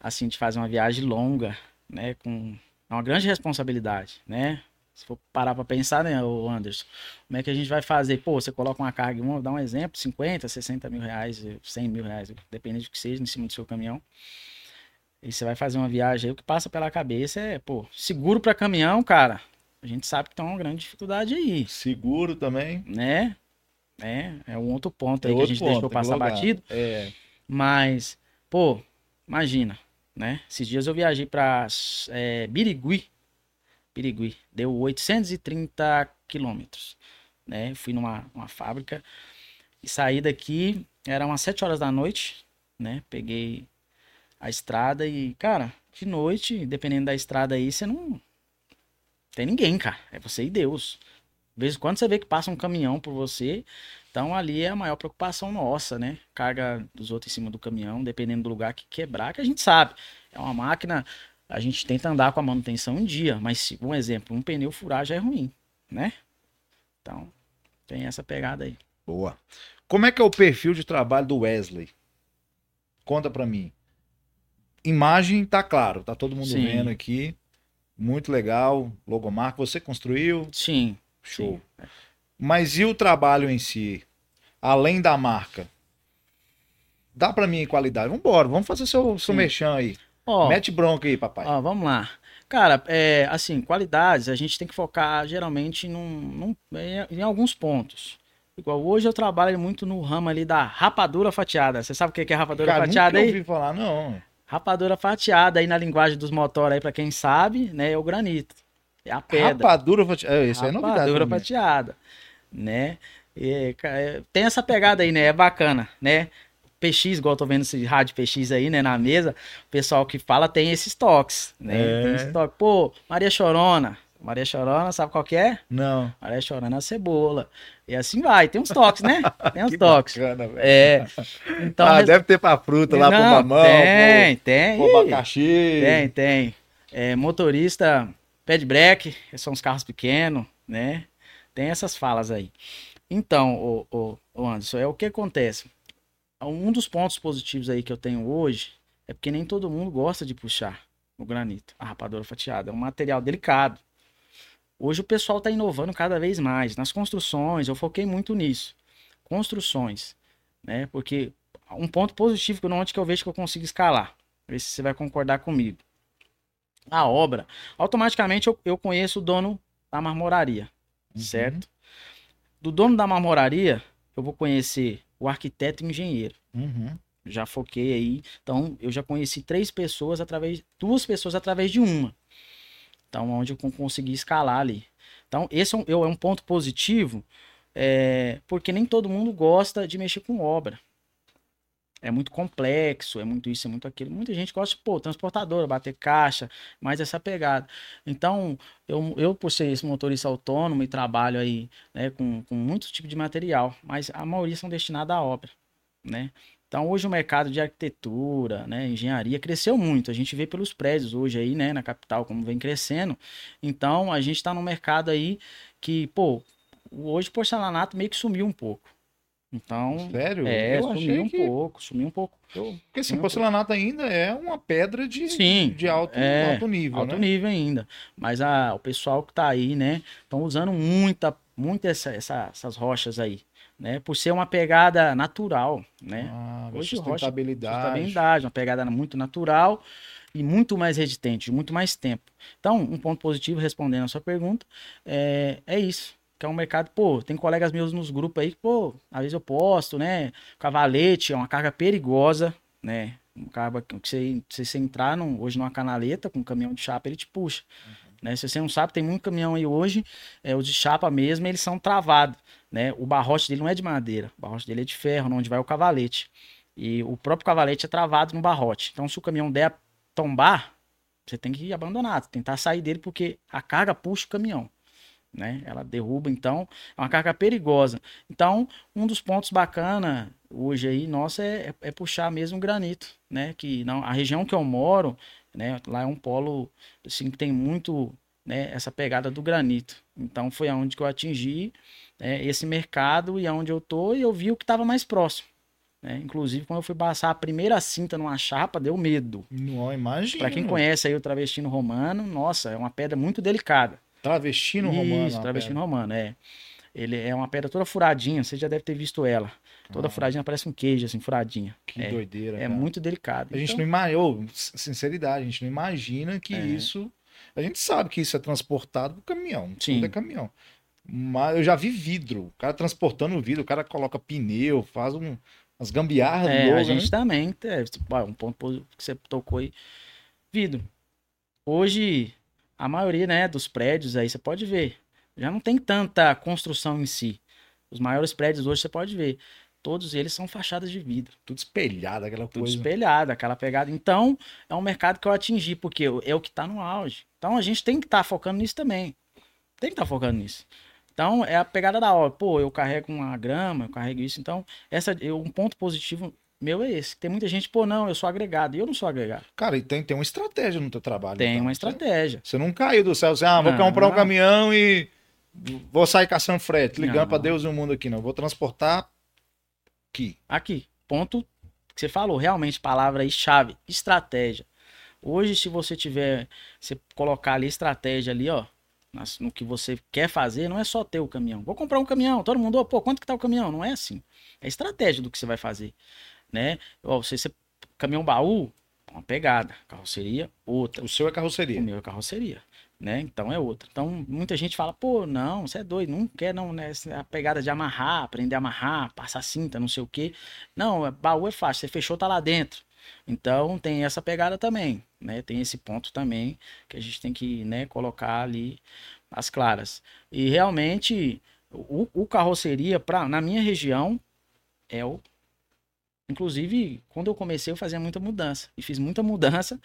Assim, de fazer uma viagem longa, né? Com é uma grande responsabilidade, né? Se for parar pra pensar, né, o Anderson, como é que a gente vai fazer? Pô, você coloca uma carga, vamos dar um exemplo, 50, 60 mil reais, 100 mil reais, dependendo do que seja, em cima do seu caminhão. E você vai fazer uma viagem aí, o que passa pela cabeça é, pô, seguro pra caminhão, cara. A gente sabe que tem uma grande dificuldade aí Seguro também. né? É, é um outro ponto É aí que a gente ponto, deixou passar batido. É. Mas, pô, imagina, né? Esses dias eu viajei pra é, Birigui. Birigui. Deu 830 quilômetros, né? Fui numa uma fábrica e saí daqui, era umas 7 horas da noite, né? Peguei a estrada e, cara, de noite, dependendo da estrada aí, você não tem ninguém, cara. É você e Deus. De vez em quando você vê que passa um caminhão por você, então ali é a maior preocupação nossa, né? Carga dos outros em cima do caminhão, dependendo do lugar que quebrar, que a gente sabe. É uma máquina a gente tenta andar com a manutenção em dia, mas se, um exemplo, um pneu furar já é ruim, né? Então, tem essa pegada aí. Boa. Como é que é o perfil de trabalho do Wesley? Conta pra mim. Imagem tá claro, tá todo mundo Sim. vendo aqui. Muito legal. Logomarca, você construiu? Sim. Show. sim. Mas e o trabalho em si? Além da marca? Dá pra mim qualidade? Vambora, vamos fazer seu, seu Sim. merchan aí. Ó, Mete bronca aí, papai. Ó, vamos lá. Cara, é, assim, qualidades a gente tem que focar geralmente num, num- em, em alguns pontos. Igual hoje eu trabalho muito no ramo ali da rapadura fatiada. Você sabe o que é rapadura Cara, fatiada nunca aí? ouvi falar, não. Rapadura fatiada aí na linguagem dos motores aí, pra quem sabe, né? É o granito. É a pedra. Rapadura, fati- é, isso aí é novidade. Rapadura fatiada, né? E, é, tem essa pegada aí, né? É bacana, né? PX, igual eu tô vendo esse rádio PX aí, né, na mesa, o pessoal que fala tem esses toques, né? É. Tem esse toque. Pô, Maria Chorona. Maria Chorona, sabe qual que é? Não. Maria Chorona é a cebola. E assim vai, tem uns toques, né? Tem uns Que toques. bacana, velho. É. Então, ah, res- deve ter pra fruta lá, pro Não, mamão, Tem, tem. pro, pro abacaxi. Tem, tem. É, motorista, pé de breque, são os carros pequenos, né? Tem essas falas aí. Então, o, o, o Anderson, é o que acontece. Um dos pontos positivos aí que eu tenho hoje é porque nem todo mundo gosta de puxar o granito, a rapadura fatiada. É um material delicado. Hoje o pessoal está inovando cada vez mais. Nas construções, eu foquei muito nisso. Construções, né? Porque um ponto positivo que eu- onde que eu vejo que eu consigo escalar. Ver se você vai concordar comigo. A obra, automaticamente eu, eu conheço o dono da marmoraria, Uhum. certo? Do dono da marmoraria, eu vou conhecer o arquiteto e o engenheiro. Uhum. Já foquei aí. Então, eu já conheci três pessoas através, duas pessoas através de uma. Então, onde eu con- consegui escalar ali. Então, esse é um, eu- é um ponto positivo, é, porque nem todo mundo gosta de mexer com obra. É muito complexo, é muito isso, é muito aquilo. Muita gente gosta, pô, transportadora, bater caixa, mais essa pegada. Então, eu, eu por ser esse motorista autônomo e trabalho aí né, com, com muitos tipos de material, mas a maioria são destinados à obra, né? Então, hoje o mercado de arquitetura, né, engenharia cresceu muito. A gente vê pelos prédios hoje aí, né, na capital, como vem crescendo. Então, a gente está num mercado aí que, pô, hoje o porcelanato meio que sumiu um pouco. Então, Sério? é, eu sumiu um que... pouco, sumiu um pouco. Eu- Porque assim, um porcelanato ainda é uma pedra de, Sim, de alto, é, alto nível, alto né? nível ainda. Mas a, o pessoal que tá aí, né, estão usando muita, muita essa, essa- essas rochas aí, né, por ser uma pegada natural, né. Ah, Hoje rocha, sustentabilidade. Sustentabilidade, uma pegada muito natural e muito mais resistente, muito mais tempo. Então, um ponto positivo, respondendo a sua pergunta, é, é isso. Que é um mercado, pô, tem colegas meus nos grupos aí que, pô, às vezes eu posto, né? Cavalete é uma carga perigosa, né? Um carga que você, se você entrar num- hoje numa canaleta com um caminhão de chapa, ele te puxa. Né? Se você não sabe, tem muito caminhão aí hoje, é, os de chapa mesmo, eles são travados. Né? O barrote dele não é de madeira, o barrote dele é de ferro, onde vai o cavalete. E o próprio cavalete é travado no barrote. Então, se o caminhão der a tombar, você tem que abandonar, tentar sair dele, porque a carga puxa o caminhão. Né? Ela derruba, então, é uma carga perigosa. Então, um dos pontos bacana hoje aí, nossa, é, é puxar mesmo o granito, né? Que não, a região que eu moro, né? Lá é um polo, assim, que tem muito, né? Essa pegada do granito. Então, foi aonde que eu atingi né, esse mercado e aonde eu tô e eu vi o que estava mais próximo. Né? Inclusive, quando eu fui passar a primeira cinta numa chapa, deu medo. Não, imagina. Para quem conhece aí o travestino romano, nossa, é uma pedra muito delicada. Travestino Isso, romano. travestino romano, é. Ele é uma pedra toda furadinha, você já deve ter visto ela. Toda Ah. furadinha, parece um queijo, assim, furadinha. Que é, doideira. é cara. muito delicado. A gente Então, não imagina, ô, sinceridade, a gente não imagina que É. isso. A gente sabe que isso é transportado por caminhão. Sim. Tudo é caminhão. Mas eu já vi vidro. O cara transportando vidro, o cara coloca pneu, faz um, umas gambiarras É, a gente né? também, é, tipo, ah, um ponto que você tocou aí, vidro. Hoje, a maioria, né, dos prédios aí, você pode ver, já não tem tanta construção em si. Os maiores prédios hoje, você pode ver, todos eles são fachadas de vidro. Tudo espelhado, aquela Tudo coisa. espelhado, aquela pegada. Então, é um mercado que eu atingi, porque é o que está no auge. Então, a gente tem que estar focando nisso também. Tem que estar focando nisso. Então, é a pegada da obra. Pô, eu carrego uma grama, eu carrego isso. Então, essa, eu, um ponto positivo meu é esse. Tem muita gente, pô, não, eu sou agregado. E eu não sou agregado. Cara, e tem, tem uma estratégia no teu trabalho. Tem então. uma estratégia. Você não caiu do céu, assim, ah, vou Não. comprar um caminhão e vou sair caçando frete, ligando pra Deus e o mundo aqui, não. Vou transportar aqui. Aqui, ponto que você falou, realmente, palavra aí chave, estratégia. Hoje, se você tiver, você colocar ali estratégia ali, ó, no que você quer fazer, não é só ter o caminhão. Vou comprar um caminhão, todo mundo, ó, pô, quanto que tá o caminhão? Não é assim. É estratégia do que você vai fazer, né? Ó, você, você caminhão baú, uma pegada, carroceria, outra. O seu é O carroceria. meu é carroceria, né? Então é outra. Então muita gente fala, pô, não, você é doido, não quer não, né? É A pegada de amarrar, aprender a amarrar, passar cinta, não sei o quê. Não, é- baú é fácil, você fechou, tá lá dentro. Então tem essa pegada também, né? Tem esse ponto também que a gente tem que, né, colocar ali as claras. E realmente o, o carroceria, pra, na minha região, é o. Inclusive, quando eu comecei, eu fazia muita mudança. E fiz muita mudança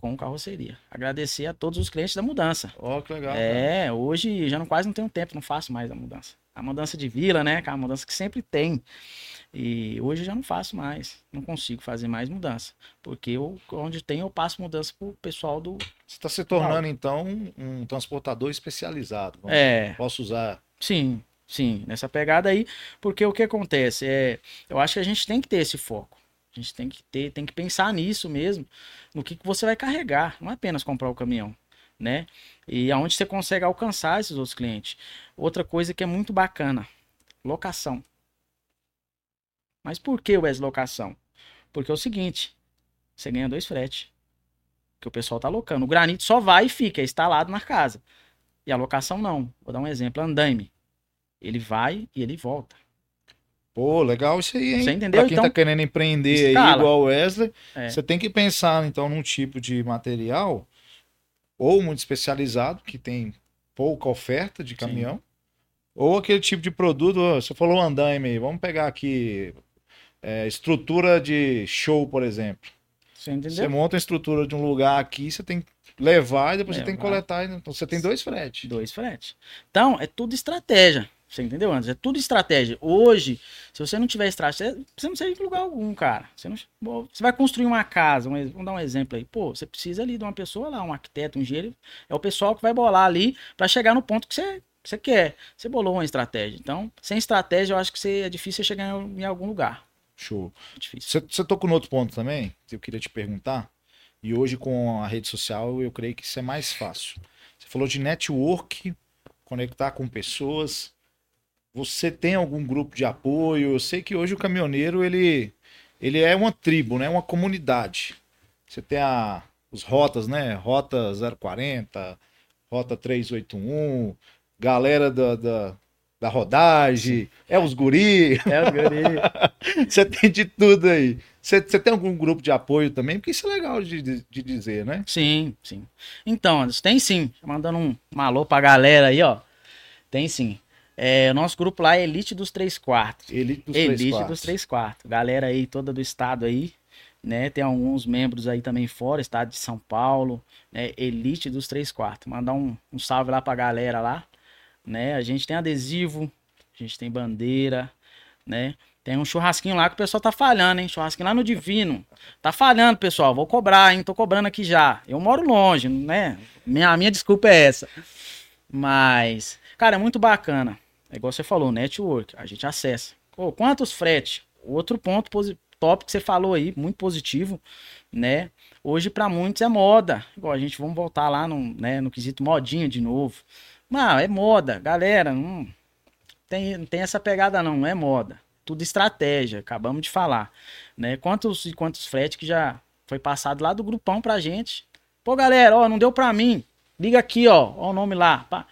com carroceria. Agradecer a todos os clientes da mudança. Ó, que legal. cara. É, hoje já não quase não tenho tempo, não faço mais a mudança. A mudança de vila, né? Aquela mudança que sempre tem. E hoje eu já não faço mais. Não consigo fazer mais mudança. Porque eu, onde tem, eu passo mudança pro pessoal do. Você está se tornando, então, um transportador especializado. Vamos- É, Posso usar. sim, sim, nessa pegada aí. Porque o que acontece? É, eu acho que a gente tem que ter esse foco. A gente tem que ter, tem que pensar nisso mesmo, no que, que você vai carregar, não é apenas comprar o caminhão, né? E aonde você consegue alcançar esses outros clientes. Outra coisa que é muito bacana, locação. Mas por que Wes locação? Porque é o seguinte, você ganha dois fretes. Que o pessoal tá locando. O granito só vai e fica, é instalado na casa. E a locação não. Vou dar um exemplo, andaime. Ele vai e ele volta. Pô, legal isso aí, hein? Você entendeu? Pra quem tá Então, querendo empreender aí, igual o Wesley, É. você tem que pensar, então, num tipo de material ou muito especializado, que tem pouca oferta de caminhão, ou aquele tipo de produto, você falou andaime aí, vamos pegar aqui é, estrutura de show, por exemplo. Você Você monta a estrutura de um lugar aqui, você tem que levar e depois você tem que Levar. coletar. Então você tem dois fretes. Dois fretes. Então, é tudo estratégia. Você entendeu, Anderson? É tudo estratégia. Hoje, se você não tiver estratégia, você não sai de lugar algum, cara. Você, não, você vai construir uma casa, um vamos dar um exemplo aí. Pô, você precisa ali de uma pessoa lá, um arquiteto, um engenheiro. É o pessoal que vai bolar ali para chegar no ponto que você, você quer. Você bolou uma estratégia. Então, sem estratégia, eu acho que você, é difícil você chegar em, em algum lugar. Show. É difícil. Você, você tocou no outro ponto também, que eu queria te perguntar. E hoje com a rede social, eu creio que isso é mais fácil. Você falou de network, conectar com pessoas. Você tem algum grupo de apoio? Eu sei que hoje o caminhoneiro, ele, ele é uma tribo, né? Uma comunidade. Você tem a, os rotas, né? Rota 040, Rota 381, galera da, da, da rodagem, é os guri. É, os guri. Você tem de tudo aí. Você, você tem algum grupo de apoio também? Porque isso é legal de, de, dizer, né? Sim, sim. Então, Anderson, tem sim. Mandando um, um alô pra galera aí, ó. Tem sim. É, o nosso grupo lá é Elite dos Três Quartos. Elite dos três Elite quartos. dos Três Quartos. Galera aí toda do estado aí, né? Tem alguns membros aí também fora, estado de São Paulo, né? Elite dos Três Quartos. Mandar um, um salve lá pra galera lá, né? A gente tem adesivo, a gente tem bandeira, né? Tem um churrasquinho lá que o pessoal tá falhando, hein? Churrasquinho lá no Divino. Tá falhando, pessoal. Vou cobrar, hein? Tô cobrando aqui já. Eu moro longe, né? Minha, a minha desculpa é essa. Mas, cara, é muito bacana. É igual você falou, network. A gente acessa. Pô, quantos frete? Outro ponto top que você falou aí, muito positivo, né? Hoje pra muitos é moda. Igual a gente vamos voltar lá no, né, no quesito modinha de novo. Mas é moda, galera. Não tem, não tem essa pegada não, não é moda. Tudo estratégia, acabamos de falar, né? Quantos e quantos frete que já foi passado lá do grupão pra gente. Pô, galera, ó, não deu pra mim. Liga aqui, ó, ó o nome lá. pá.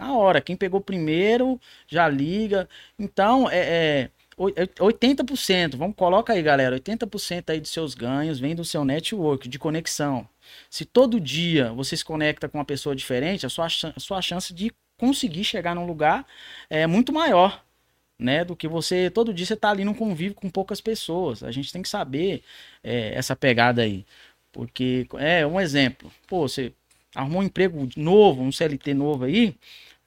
Na hora, quem pegou primeiro já liga. Então, é, é oi- é 80%, vamos coloca aí, galera, 80% aí dos seus ganhos vem do seu network, de conexão. Se todo dia você se conecta com uma pessoa diferente, a sua, a sua chance de conseguir chegar num lugar é muito maior, né? Do que você, todo dia você tá ali num convívio com poucas pessoas. A gente tem que saber é, essa pegada aí. Porque, é, um exemplo, pô, você arrumou um emprego novo, um CLT novo aí,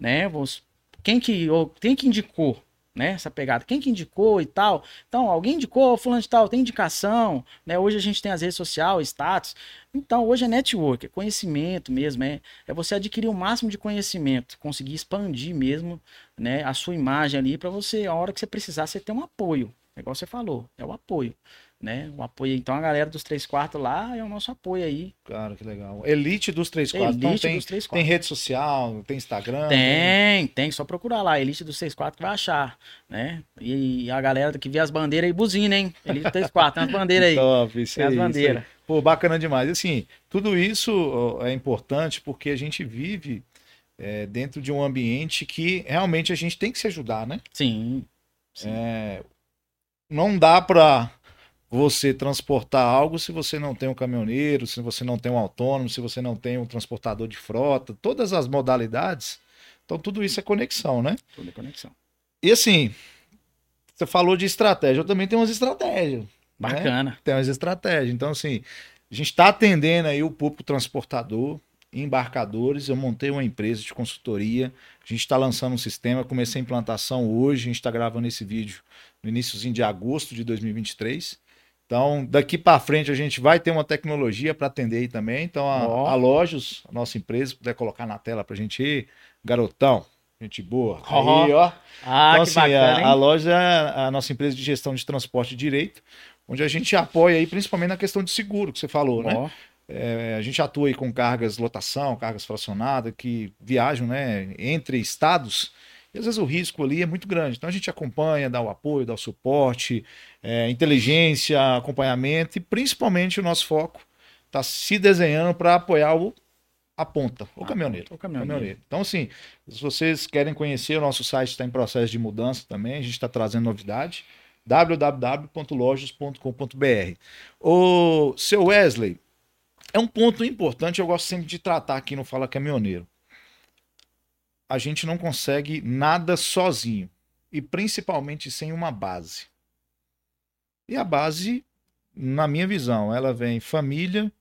né? Você, quem que, ou quem que indicou? né? Essa pegada. Quem que indicou e tal? Então, alguém indicou, fulano de tal, tem indicação, né? Hoje a gente tem as redes sociais, status. Então, hoje é network, é conhecimento mesmo, é, é você adquirir o máximo de conhecimento, conseguir expandir mesmo, né, a sua imagem ali para você, a hora que você precisar, você ter um apoio. É igual você falou, é o apoio né? O apoio, então a galera dos três quartos lá é o nosso apoio aí. Cara, que legal. Elite dos três quartos. Elite então, tem, dos três quartos. Tem rede social, tem Instagram? Tem, tem, só procurar lá, Elite dos três quartos que vai achar, né? E, a galera que vê as bandeiras aí, buzina, hein? Elite dos três quartos, tem as bandeiras aí. Top, isso tem aí, as bandeiras. Pô, bacana demais. Assim, tudo isso é importante porque a gente vive é, dentro de um ambiente que realmente a gente tem que se ajudar, né? Sim. sim. É, não dá para você transportar algo se você não tem um caminhoneiro, se você não tem um autônomo, se você não tem um transportador de frota, todas as modalidades. Então, tudo isso é conexão, né? Tudo é conexão. E assim, você falou de estratégia, eu também tenho umas estratégias. Né? Bacana. Né? Tem umas estratégias. Então, assim, a gente está atendendo aí o público transportador, embarcadores. Eu montei uma empresa de consultoria. A gente está lançando um sistema. Comecei a implantação hoje. A gente está gravando esse vídeo no iníciozinho de agosto de 2023. Então, daqui para frente a gente vai ter uma tecnologia para atender aí também. Então, a, oh. a Lojos, a nossa empresa, puder colocar na tela para a gente ir, garotão, gente boa. Oh. Aí, ó. Ah, então, assim, bacana, a, a, loja é a nossa empresa de gestão de transporte e direito, onde a gente apoia aí principalmente na questão de seguro que você falou, oh. né? É, a gente atua aí com cargas lotação, cargas fracionadas que viajam, né, entre estados e às vezes o risco ali é muito grande. Então a gente acompanha, dá o apoio, dá o suporte, é, inteligência, acompanhamento e principalmente o nosso foco está se desenhando para apoiar o, a ponta, o, caminhoneiro, o caminhoneiro. caminhoneiro. Então, assim, se vocês querem conhecer, o nosso site está em processo de mudança também, a gente está trazendo novidade www.lojos.com.br. O seu Wesley, é um ponto importante, eu gosto sempre de tratar aqui no Fala Caminhoneiro a gente não consegue nada sozinho e principalmente sem uma base. E a base, na minha visão, ela vem família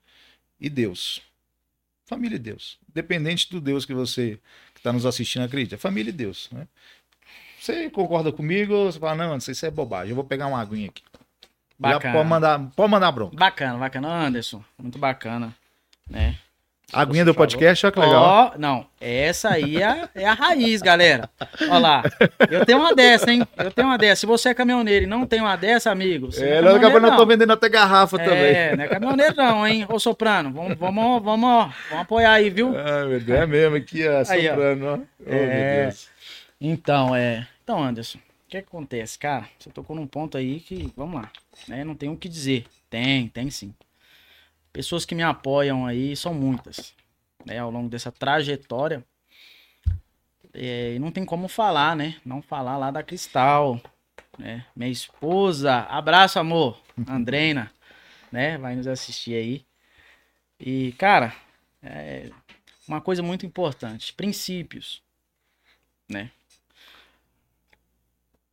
e Deus. Família e Deus. Dependente do Deus que você que está nos assistindo acredita. Família e Deus. Né? Você concorda comigo ou você fala, não, isso é bobagem, eu vou pegar uma aguinha aqui. Bacana. Já pode mandar, pode mandar bronca. Bacana, bacana. Anderson, muito bacana. Né? A aguinha do podcast, olha que legal. Ó, não, essa aí é, é a raiz, galera. Olha lá. Eu tenho uma dessa, hein? Eu tenho uma dessa. Se você é caminhoneiro e não tem uma dessa, amigo. é, não, daqui a pouco eu tô vendendo até garrafa é, também. É, não é caminhoneiro, não, hein? Ô Soprano, vamos, vamos, vamos, vamos apoiar aí, viu? Ah, meu Deus, é mesmo aqui, ó, Soprano, ó. Oh, é... Então, é. Então, Anderson, o que, que acontece, cara? Você tocou num ponto aí que, vamos lá, né? Não tem o que dizer. Tem, tem sim. Pessoas que me apoiam aí são muitas, né, ao longo dessa trajetória. É, e não tem como falar, né? Não falar lá da Cristal, né? Minha esposa, abraço, amor, Andreina, né? Vai nos assistir aí. E, cara, é uma coisa muito importante, princípios, né?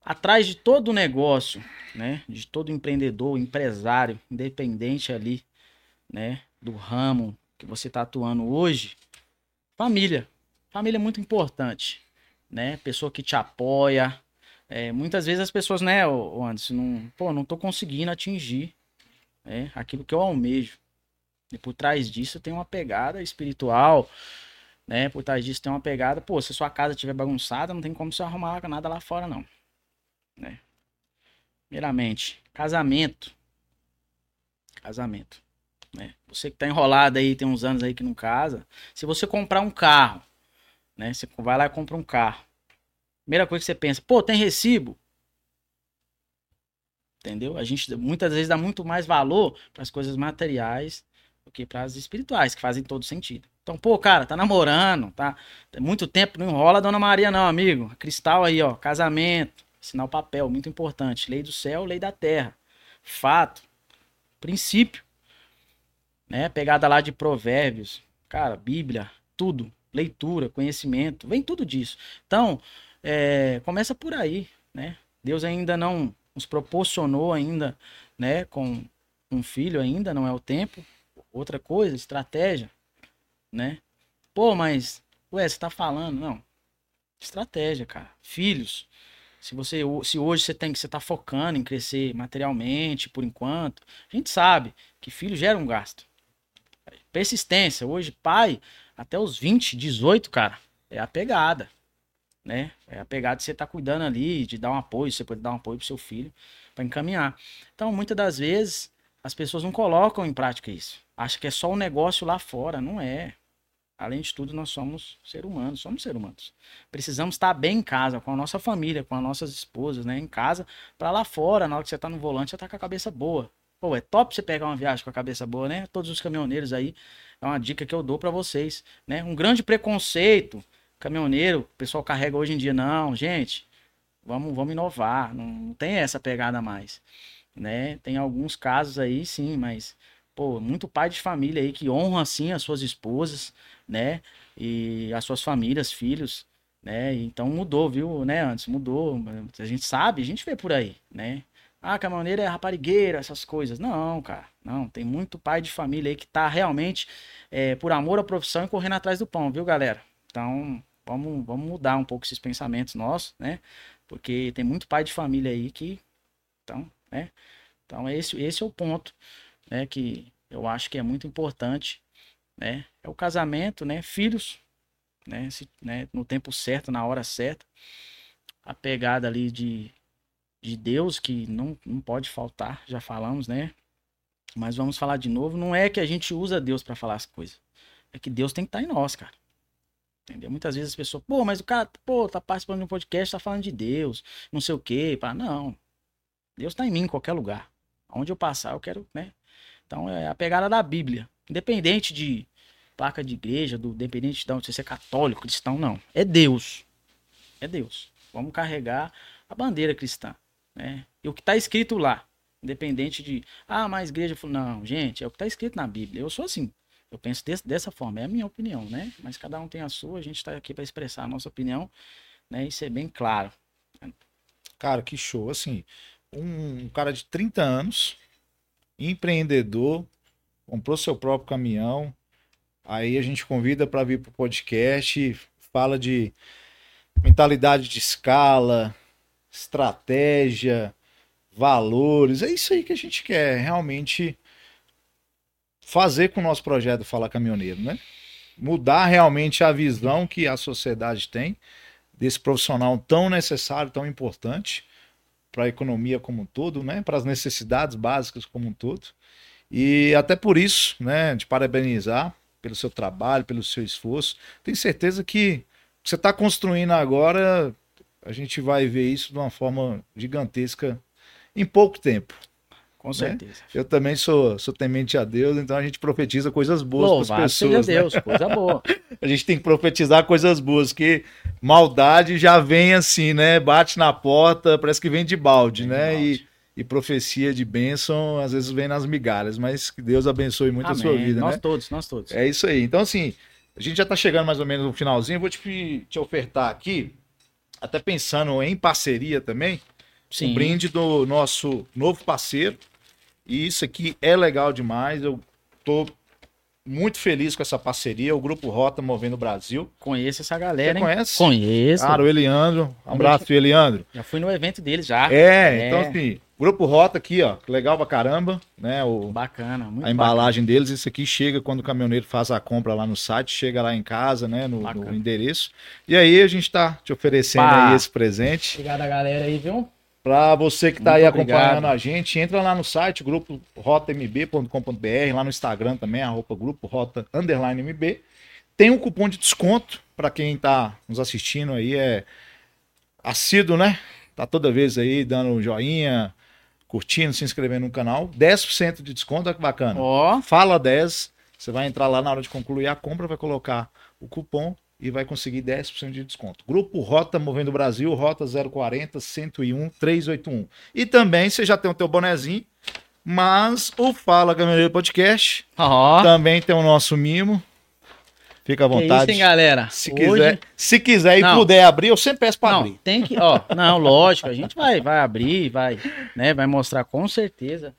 Atrás de todo negócio, né? De todo empreendedor, empresário, independente ali, né, do ramo que você está atuando hoje, família. Família é muito importante, né? Pessoa que te apoia. É, muitas vezes as pessoas, né, o Anderson, não, pô, não tô conseguindo atingir né, aquilo que eu almejo. E por trás disso tem uma pegada espiritual, né? Por trás disso tem uma pegada, pô, se sua casa estiver bagunçada, não tem como você arrumar nada lá fora, não. Né? Primeiramente, casamento. Casamento. Né? Você que tá enrolado aí, tem uns anos aí que não casa. Se você comprar um carro, né? Você vai lá e compra um carro. Primeira coisa que você pensa, pô, tem recibo? Entendeu? A gente muitas vezes dá muito mais valor para as coisas materiais do que para as espirituais, que fazem todo sentido. Então, pô, cara, tá namorando, tá? Tem muito tempo, não enrola a Dona Maria, não, amigo. Cristal aí, ó, casamento, assinar o papel, muito importante. Lei do céu, lei da terra. Fato, princípio né? Pegada lá de provérbios, cara, Bíblia, tudo, leitura, conhecimento, vem tudo disso. Então, é, começa por aí, né? Deus ainda não nos proporcionou ainda, né, com um filho ainda, não é o tempo. Outra coisa, estratégia, né? Pô, mas, ué, você tá falando, não. Estratégia, cara. Filhos, Se você se hoje você tem que você tá focando em crescer materialmente por enquanto, a gente sabe que filho gera um gasto. Persistência, hoje pai até os 20, 18, cara, é a pegada, né? É a pegada de você estar tá cuidando ali, de dar um apoio, você pode dar um apoio pro seu filho para encaminhar. Então, muitas das vezes as pessoas não colocam em prática isso. Acha que é só um negócio lá fora, não é. Além de tudo, nós somos ser humanos, somos seres humanos. Precisamos estar bem em casa, com a nossa família, com as nossas esposas, né? Em casa, para lá fora, na hora que você tá no volante, você tá com a cabeça boa. Pô, é top você pegar uma viagem com a cabeça boa, né? Todos os caminhoneiros aí, é uma dica que eu dou para vocês, né? Um grande preconceito, caminhoneiro, o pessoal carrega hoje em dia, não, gente, vamos, vamos inovar, não, não tem essa pegada mais, né? Tem alguns casos aí, sim, mas pô, muito pai de família aí que honra assim as suas esposas, né? E as suas famílias, filhos, né? Então mudou, viu, né? Antes mudou, a gente sabe, a gente vê por aí, né? Ah, caminhoneiro é raparigueira, essas coisas. Não, cara, não. Tem muito pai de família aí que tá realmente é, por amor à profissão e correndo atrás do pão, viu, galera? Então, vamos, vamos mudar um pouco esses pensamentos nossos, né? Porque tem muito pai de família aí que. Então, né? Então, esse, esse é o ponto né, que eu acho que é muito importante, né, é o casamento, né, filhos, né, se, né, no tempo certo, na hora certa, a pegada ali de, de Deus que não, não pode faltar, já falamos, né, mas vamos falar de novo, não é que a gente usa Deus para falar as coisas, é que Deus tem que estar tá em nós, cara. Entendeu? Muitas vezes as pessoas, pô, mas o cara, pô, tá participando de um podcast, tá falando de Deus, não sei o quê. Pá. Não. Deus tá em mim em qualquer lugar. Onde eu passar, eu quero, né? Então é a pegada da Bíblia. Independente de placa de igreja, do independente de onde você é católico, cristão, não. É Deus. É Deus. Vamos carregar a bandeira cristã. Né? E o que está escrito lá. Independente de, ah, mas igreja. Não, gente, é o que está escrito na Bíblia. Eu sou assim. Eu penso desse, dessa forma. É a minha opinião, né? Mas cada um tem a sua. A gente está aqui para expressar a nossa opinião né? e ser bem claro. Cara, que show. Assim, um cara de 30 anos empreendedor, comprou seu próprio caminhão. Aí a gente convida para vir para o podcast, fala de mentalidade de escala, estratégia, valores. É isso aí que a gente quer realmente fazer com o nosso projeto Fala Caminhoneiro, né? Mudar realmente a visão que a sociedade tem desse profissional tão necessário, tão importante para a economia como um todo, né? Para as necessidades básicas como um todo. E até por isso, né, de parabenizar pelo seu trabalho, pelo seu esforço. Tenho certeza que você está construindo agora, a gente vai ver isso de uma forma gigantesca em pouco tempo. Com né? certeza. Né? Eu também sou, sou temente a Deus, então a gente profetiza coisas boas para as pessoas. Seja Deus, né? coisa boa. a gente tem que profetizar coisas boas, que maldade já vem assim, né? Bate na porta, parece que vem de balde, vem né? De balde. E, e profecia de bênção, às vezes vem nas migalhas, mas que Deus abençoe muito Amém. a sua vida, nós né? Nós todos, nós todos. É isso aí. Então, assim, a gente já está chegando mais ou menos no finalzinho, vou te, te ofertar aqui, até pensando em parceria também, Sim. um brinde do nosso novo parceiro, e isso aqui é legal demais. Eu tô muito feliz com essa parceria. O Grupo Rota Movendo o Brasil. Conheço essa galera, Você hein? conhece? Conheço. Claro, o Eliandro. Um abraço, Eliandro. Já fui no evento deles já. É, é, então assim, Grupo Rota aqui, ó, legal pra caramba, né? O, bacana, muito A embalagem bacana. deles, isso aqui chega quando o caminhoneiro faz a compra lá no site, chega lá em casa, né, no, no endereço. E aí a gente tá te oferecendo Pá. aí esse presente. Obrigado a galera aí, viu? Para você que está aí obrigado. acompanhando a gente, entra lá no site, grupo rotamb.com.br, lá no Instagram também, a roupa grupo rota underline MB. Tem um cupom de desconto para quem está nos assistindo aí, é assíduo, né? Tá toda vez aí dando um joinha, curtindo, se inscrevendo no canal. 10% de desconto, olha que bacana. Oh. Fala 10, você vai entrar lá na hora de concluir a compra, vai colocar o cupom e vai conseguir 10% de desconto. Grupo Rota Movendo Brasil, Rota 040 101 381. E também você já tem o teu bonezinho, mas o Fala Caminhoneiro Podcast oh. também tem o nosso mimo. Fica à vontade. Que isso, hein, galera? Se Hoje... quiser, se quiser e não, puder abrir, eu sempre peço para abrir. Tem que, ó, não, lógico, a gente vai, vai abrir, vai, né, vai mostrar com certeza.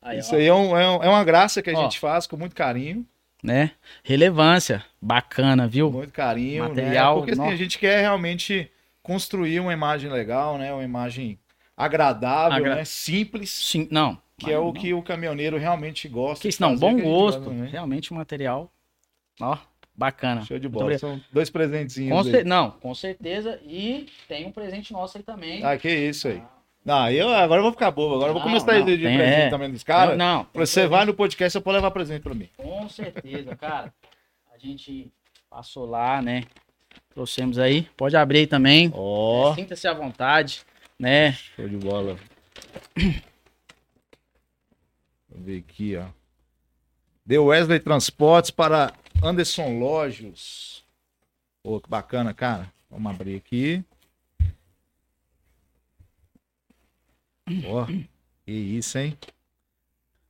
Aí, Isso ó. aí é, um, é, é, uma graça que a ó. gente faz com muito carinho né? Relevância, bacana, viu? Muito carinho, né? Material, né? Porque assim, a gente quer realmente construir uma imagem legal, né? Uma imagem agradável, Agra- né? Simples, Sim, não. que é o não. que o caminhoneiro realmente gosta. Que não, bom gosto. Realmente um material. Ó, bacana. Show de bola. São dois presentezinhos. Com Não, com certeza. E tem um presente nosso aí também. Ah, que isso aí. Não, eu agora eu vou ficar bobo. Agora eu vou Não, começar a não, exigir tem- presente é. também dos caras. não, não. Você vai no podcast, você pode levar presente pra mim. Com certeza, cara. A gente passou lá, né? Trouxemos aí. Pode abrir aí também. Ó, Sinta-se à vontade, né? show de bola. Eu ver aqui, ó. Deu Wesley Transportes para Anderson Lojos. Pô, que bacana, cara. Vamos abrir aqui. Ó, que isso, hein?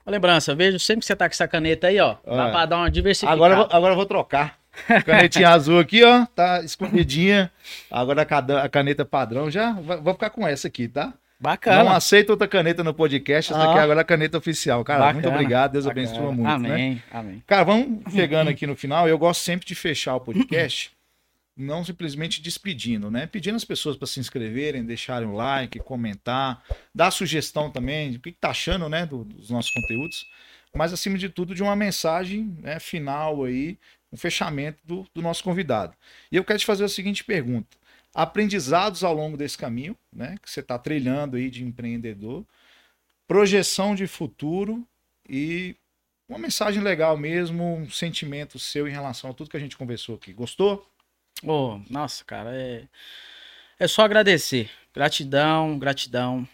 Uma lembrança, vejo sempre que você tá com essa caneta aí, ó. Dá pra dar uma diversificada. Agora, eu vou- agora eu vou trocar. Canetinha azul aqui, ó. Tá escondidinha. Agora a caneta padrão já. Vou ficar com essa aqui, tá? Não Bacana. aceito outra caneta no podcast. Essa Ah. aqui agora é a caneta oficial. Cara, muito Bacana, obrigado. Deus Bacana. abençoe muito, né? Amém, amém. Cara, vamos chegando aqui no final. Eu gosto sempre de fechar o podcast, não simplesmente despedindo, né? Pedindo as pessoas para se inscreverem, deixarem o like, comentar, dar sugestão também, o que, que tá achando, né, do- dos nossos conteúdos. Mas, acima de tudo, de uma mensagem né, final aí, um fechamento do, do nosso convidado. E eu quero te fazer a seguinte pergunta. Aprendizados ao longo desse caminho, né, que você está trilhando aí de empreendedor, projeção de futuro e uma mensagem legal mesmo, um sentimento seu em relação a tudo que a gente conversou aqui. Gostou? Ô, nossa, cara, é, é só agradecer. Gratidão, gratidão,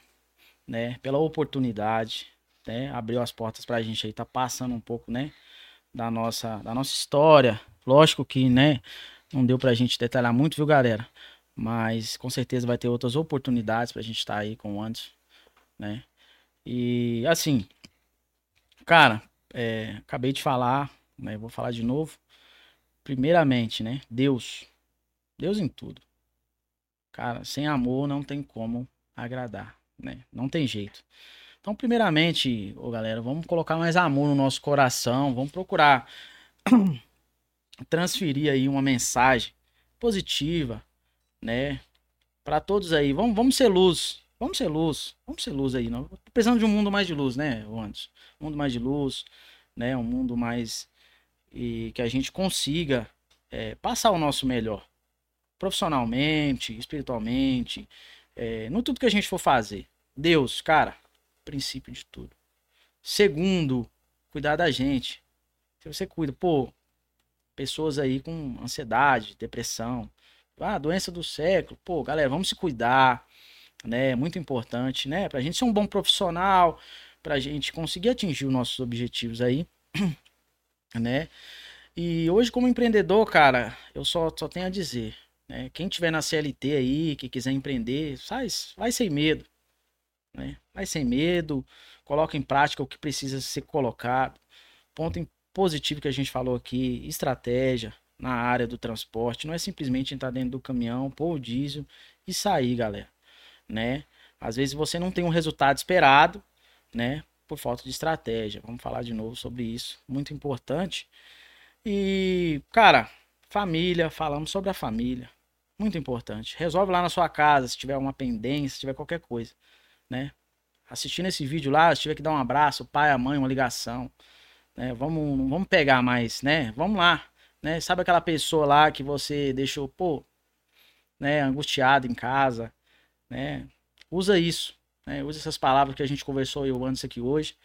né, pela oportunidade, né, abriu as portas pra gente aí, tá passando um pouco, né, da nossa, da nossa história. Lógico que, né, não deu pra gente detalhar muito, viu, galera? Mas com certeza vai ter outras oportunidades pra gente estar aí com o Anderson, né? E assim, cara, é, acabei de falar, né, vou falar de novo. Primeiramente, né, Deus. Deus em tudo. Cara, sem amor não tem como agradar, né? Não tem jeito. Então, primeiramente, ô galera, vamos colocar mais amor no nosso coração, vamos procurar transferir aí uma mensagem positiva, né? Para todos aí. Vamos, vamos ser luz. Vamos ser luz. Vamos ser luz aí. Não? Tô precisando de um mundo mais de luz, né, Anderson? Um mundo mais de luz, né? Um mundo mais e que a gente consiga é, passar o nosso melhor profissionalmente, espiritualmente, é, no tudo que a gente for fazer. Deus, cara, princípio de tudo. Segundo, cuidar da gente. Se você cuida, pô, pessoas aí com ansiedade, depressão, ah, doença do século, pô, galera, vamos se cuidar, né? É muito importante, né? Pra gente ser um bom profissional, pra gente conseguir atingir os nossos objetivos aí, né? E hoje, como empreendedor, cara, eu só, só tenho a dizer, né? Quem tiver na CLT aí, que quiser empreender, faz, vai sem medo, né? Vai sem medo, coloca em prática o que precisa ser colocado. Ponto positivo que a gente falou aqui, estratégia na área do transporte, não é simplesmente entrar dentro do caminhão, pôr o diesel e sair, galera, né? Às vezes você não tem um resultado esperado, né? Por falta de estratégia. Vamos falar de novo sobre isso, muito importante. E, cara, família, falamos sobre a família. Muito importante. Resolve lá na sua casa, se tiver uma pendência, se tiver qualquer coisa, né? Assistindo esse vídeo lá, se tiver que dar um abraço, pai, a mãe, uma ligação, né? Vamos, vamos pegar mais, né? Vamos lá, né? Sabe aquela pessoa lá que você deixou, pô, né, angustiado em casa, né? Usa isso, né? Usa essas palavras que a gente conversou eu antes aqui hoje,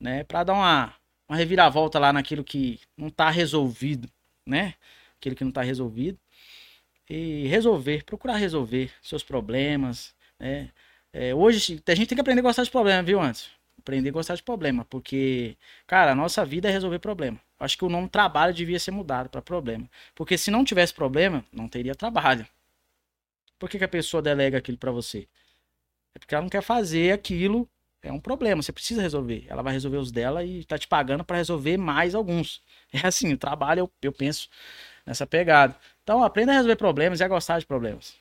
né, para dar uma uma reviravolta lá naquilo que não tá resolvido, né? Aquilo que não tá resolvido. E resolver, procurar resolver seus problemas, né? É, hoje a gente tem que aprender a gostar de problema, viu, antes? Aprender a gostar de problema, porque, cara, a nossa vida é resolver problema. Acho que o nome trabalho devia ser mudado para problema. Porque se não tivesse problema, não teria trabalho. Por que, que a pessoa delega aquilo para você? É porque ela não quer fazer aquilo é um problema, você precisa resolver. Ela vai resolver os dela e tá te pagando para resolver mais alguns. É assim, o trabalho eu, eu penso nessa pegada. Então, aprenda a resolver problemas e a gostar de problemas.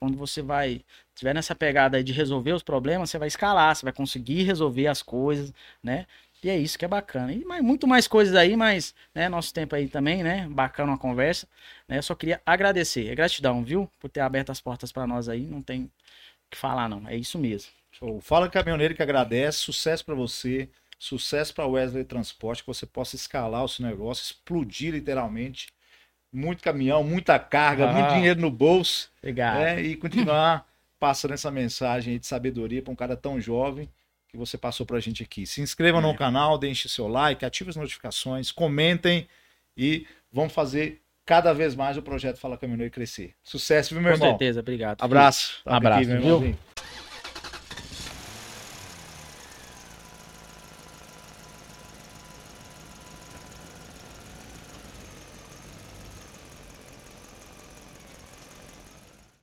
Quando você vai tiver nessa pegada de resolver os problemas, você vai escalar, você vai conseguir resolver as coisas, né? E é isso que é bacana. E mais, muito mais coisas aí, mas né, nosso tempo aí também, né? Bacana uma conversa. Né? Eu só queria agradecer. É gratidão, viu? Por ter aberto as portas para nós aí. Não tem o que falar, não. É isso mesmo. Show. Fala caminhoneiro que agradece. Sucesso para você. Sucesso para Wesley Transporte. Que você possa escalar o seu negócio, explodir literalmente. Muito caminhão, muita carga, Ah. muito dinheiro no bolso. Obrigado. né? E continuar passando essa mensagem de sabedoria para um cara tão jovem que você passou pra gente aqui. Se inscreva no É. canal, deixe seu like, ative as notificações, comentem e vamos fazer cada vez mais o projeto Fala Caminhoneiro crescer. Sucesso, viu, meu Com irmão? certeza. Obrigado. Abraço. Um abraço, meu viu? irmãozinho.